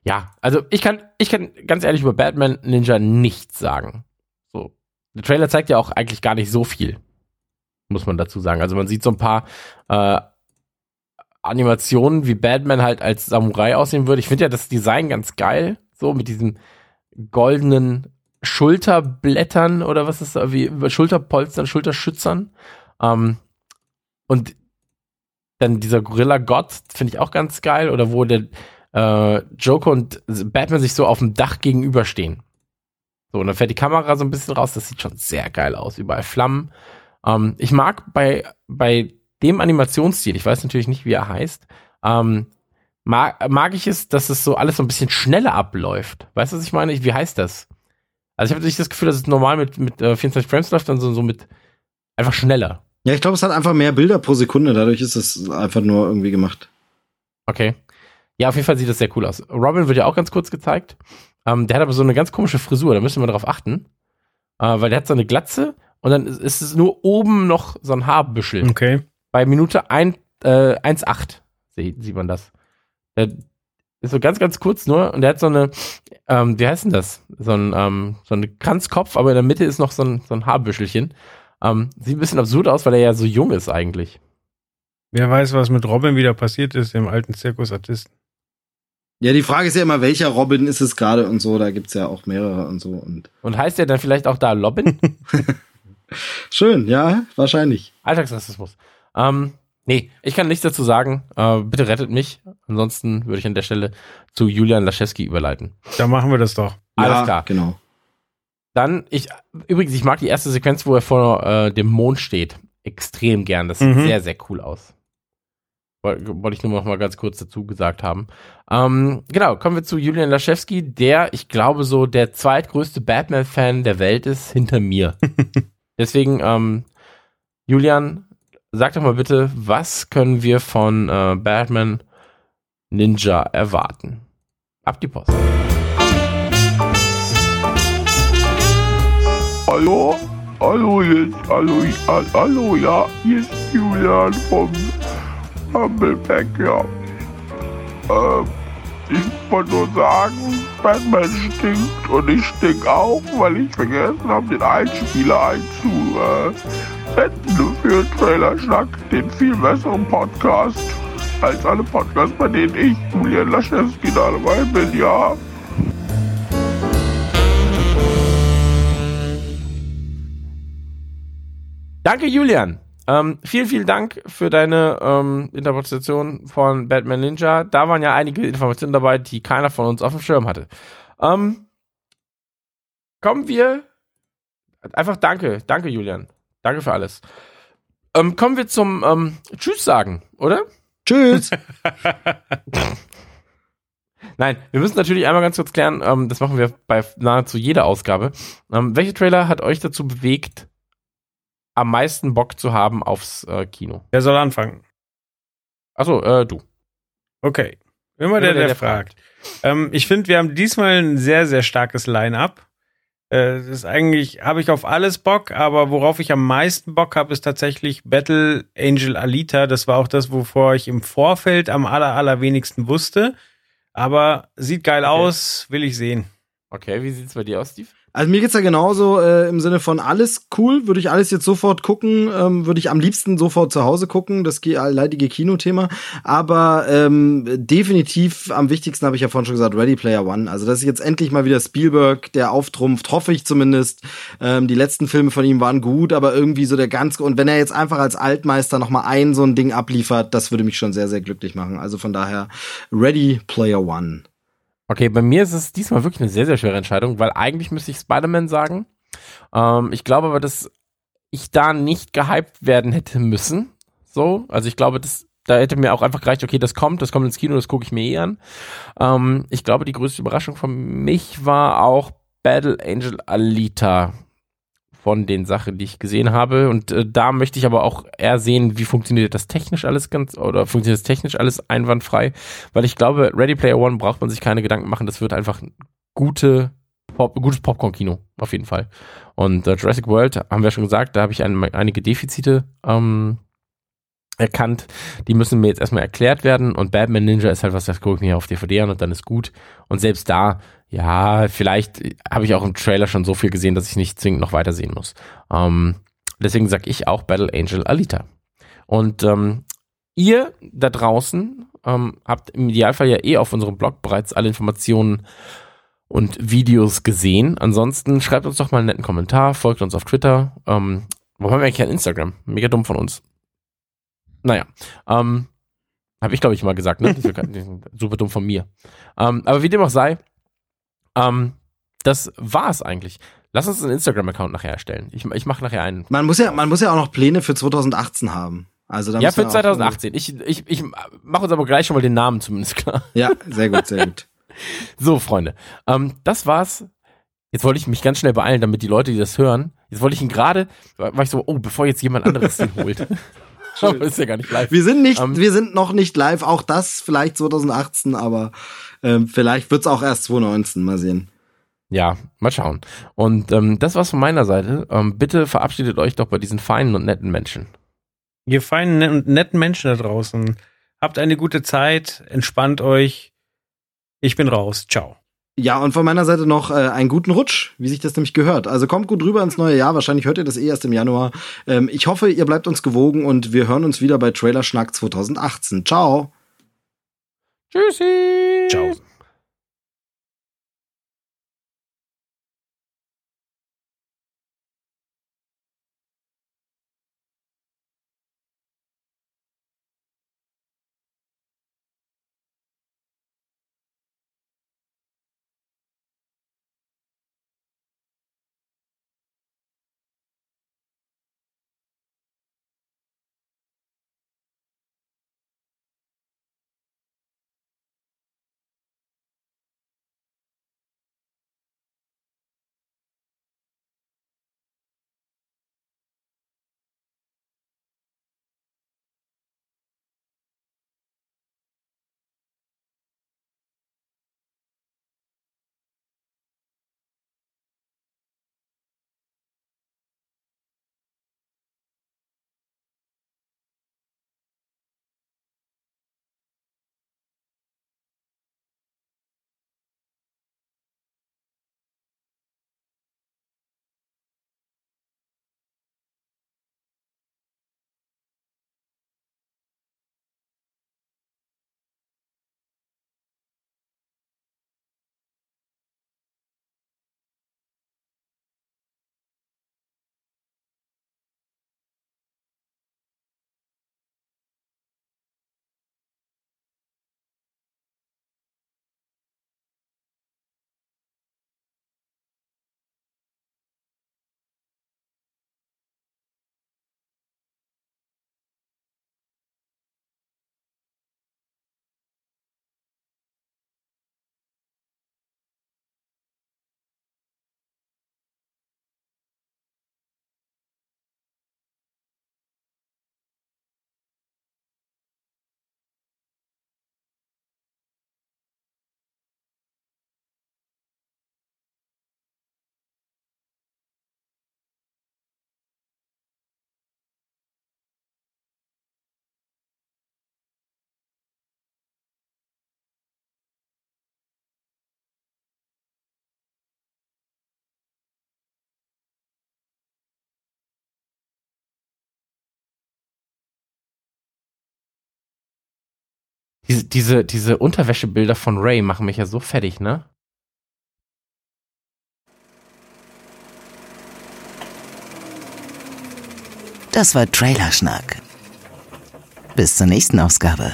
ja, also ich kann, ich kann ganz ehrlich über Batman Ninja nichts sagen. So. Der Trailer zeigt ja auch eigentlich gar nicht so viel, muss man dazu sagen. Also man sieht so ein paar äh, Animationen, wie Batman halt als Samurai aussehen würde. Ich finde ja das Design ganz geil, so mit diesen goldenen Schulterblättern oder was ist da, wie Schulterpolstern, Schulterschützern. Ähm, und dann dieser Gorilla Gott finde ich auch ganz geil. Oder wo der äh, Joker und Batman sich so auf dem Dach gegenüberstehen. So, und dann fährt die Kamera so ein bisschen raus. Das sieht schon sehr geil aus. Überall Flammen. Ähm, ich mag bei, bei dem Animationsstil, ich weiß natürlich nicht, wie er heißt, ähm, mag, mag ich es, dass es so alles so ein bisschen schneller abläuft. Weißt du, was ich meine? Wie heißt das? Also ich habe nicht das Gefühl, dass es normal mit, mit äh, 24 Frames läuft, sondern so, so mit einfach schneller. Ja, ich glaube, es hat einfach mehr Bilder pro Sekunde, dadurch ist es einfach nur irgendwie gemacht. Okay. Ja, auf jeden Fall sieht das sehr cool aus. Robin wird ja auch ganz kurz gezeigt. Ähm, der hat aber so eine ganz komische Frisur, da müssen wir darauf achten. Äh, weil der hat so eine Glatze und dann ist, es nur oben noch so ein Haarbüschel. Okay. Bei Minute ein, äh, 1,8 sieht, sieht man das. Der ist so ganz, ganz kurz nur und der hat so eine, ähm, wie heißt denn das? So ein, ähm, so ein Kranzkopf, aber in der Mitte ist noch so ein, so ein Haarbüschelchen. Ähm, sieht ein bisschen absurd aus, weil er ja so jung ist eigentlich. Wer weiß, was mit Robin wieder passiert ist, dem alten Zirkusartisten. Ja, die Frage ist ja immer, welcher Robin ist es gerade und so, da gibt's ja auch mehrere und so. Und Und heißt er dann vielleicht auch da Robin? schön, ja, wahrscheinlich. Alltagsrassismus. Ähm, nee, ich kann nichts dazu sagen. Äh, bitte rettet mich. Ansonsten würde ich an der Stelle zu Julian Laschewski überleiten. Da machen wir das doch. Alles ja, klar. Genau. Dann, ich, übrigens, ich mag die erste Sequenz, wo er vor äh, dem Mond steht. Extrem gern. Das sieht Mhm. sehr, sehr cool aus. Woll- Wollte ich nur noch mal ganz kurz dazu gesagt haben. Ähm, genau, kommen wir zu Julian Laschewski, der, ich glaube, so der zweitgrößte Batman-Fan der Welt ist, hinter mir. Deswegen, ähm, Julian, sag doch mal bitte, was können wir von äh, Batman Ninja erwarten? Ab die Post. Hallo? Hallo jetzt, hallo, ja, hallo, ja, hier ist Julian vom Humbleback, ja. Ähm, ich wollte nur sagen, Batman stinkt und ich stink auch, weil ich vergessen habe, den Einspieler einzusenden für Trailerschnack, den viel besseren Podcast als alle Podcasts, bei denen ich, Julian Laschewski, da dabei bin, ja. Danke, Julian. Ähm, vielen, vielen Dank für deine ähm, Interpretation von Batman Ninja. Da waren ja einige Informationen dabei, die keiner von uns auf dem Schirm hatte. Ähm, kommen wir. Einfach danke. Danke, Julian. Danke für alles. Ähm, kommen wir zum ähm, Tschüss sagen, oder? Tschüss. Nein, wir müssen natürlich einmal ganz kurz klären, ähm, das machen wir bei nahezu jeder Ausgabe. Welche Trailer hat euch dazu bewegt, am meisten Bock zu haben aufs äh, Kino? Wer soll anfangen? Achso, äh, du. Okay. Immer der, der, der fragt. Ähm, ich finde, wir haben diesmal ein sehr, sehr starkes Line-up. Äh, das ist eigentlich, habe ich auf alles Bock, aber worauf ich am meisten Bock habe, ist tatsächlich Battle Angel Alita. Das war auch das, wovor ich im Vorfeld am aller, allerwenigsten wusste. Aber sieht geil Okay. aus, will ich sehen. Okay, wie sieht's bei dir aus, Steve? Also mir geht's ja genauso äh, im Sinne von alles cool, würde ich alles jetzt sofort gucken, ähm, würde ich am liebsten sofort zu Hause gucken, das ge- leidige Kinothema. Aber ähm, definitiv am wichtigsten habe ich ja vorhin schon gesagt, Ready Player One. Also das ist jetzt endlich mal wieder Spielberg, der auftrumpft, hoffe ich zumindest. Ähm, die letzten Filme von ihm waren gut, aber irgendwie so der ganz und wenn er jetzt einfach als Altmeister noch mal ein so ein Ding abliefert, das würde mich schon sehr sehr glücklich machen. Also von daher Ready Player One. Okay, bei mir ist es diesmal wirklich eine sehr, sehr schwere Entscheidung, weil eigentlich müsste ich Spider-Man sagen. Ähm, ich glaube aber, dass ich da nicht gehypt werden hätte müssen. So, also ich glaube, das, da hätte mir auch einfach gereicht, okay, das kommt, das kommt ins Kino, das gucke ich mir eh an. Ähm, ich glaube, die größte Überraschung für mich war auch Battle Angel Alita von den Sachen, die ich gesehen habe. Und äh, da möchte ich aber auch eher sehen, wie funktioniert das technisch alles ganz, oder funktioniert das technisch alles einwandfrei. Weil ich glaube, Ready Player One braucht man sich keine Gedanken machen. Das wird einfach ein gute Pop, gutes Popcorn-Kino, auf jeden Fall. Und äh, Jurassic World, haben wir schon gesagt, da habe ich ein, einige Defizite ähm, erkannt. Die müssen mir jetzt erstmal erklärt werden. Und Batman Ninja ist halt was, das gucke ich mir auf DVD an und dann ist gut. Und selbst da, ja, vielleicht habe ich auch im Trailer schon so viel gesehen, dass ich nicht zwingend noch weitersehen muss. Ähm, deswegen sage ich auch Battle Angel Alita. Und ähm, ihr da draußen ähm, habt im Idealfall ja eh auf unserem Blog bereits alle Informationen und Videos gesehen. Ansonsten schreibt uns doch mal einen netten Kommentar, folgt uns auf Twitter. Ähm, warum haben wir eigentlich kein Instagram? Mega dumm von uns. Naja, ähm, habe ich glaube ich mal gesagt, ne? Das ist Super dumm von mir. Ähm, aber wie dem auch sei, ähm, das war's eigentlich. Lass uns einen Instagram-Account nachher erstellen. Ich, ich mache nachher einen. Man muss ja man muss ja auch noch Pläne für 2018 haben. Also Ja, für auch- 2018. Ich, ich, ich mache uns aber gleich schon mal den Namen zumindest klar. Ja, sehr gut, sehr gut. So, Freunde, ähm, das war's. Jetzt wollte ich mich ganz schnell beeilen, damit die Leute, die das hören, jetzt wollte ich ihn gerade, war war ich so, oh, bevor jetzt jemand anderes den holt. aber ist ja gar nicht live. Wir sind nicht, Ähm, wir sind noch nicht live, auch das vielleicht 2018, aber ähm, vielleicht wird's auch erst 2019, mal sehen. Ja, mal schauen. Und ähm, das war's von meiner Seite. Ähm, bitte verabschiedet euch doch bei diesen feinen und netten Menschen. Ihr feinen und netten Menschen da draußen. Habt eine gute Zeit, entspannt euch. Ich bin raus. Ciao. Ja, und von meiner Seite noch äh, einen guten Rutsch, wie sich das nämlich gehört. Also kommt gut rüber ins neue Jahr. Wahrscheinlich hört ihr das eh erst im Januar. Ähm, ich hoffe, ihr bleibt uns gewogen und wir hören uns wieder bei Trailer Schnack 2018. Ciao. Tschüssi. Ciao. Diese, diese, diese Unterwäschebilder von Ray machen mich ja so fertig, ne? Das war Trailerschnack. Bis zur nächsten Ausgabe.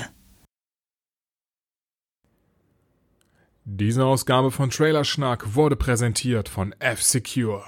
Diese Ausgabe von Trailerschnack wurde präsentiert von F-Secure.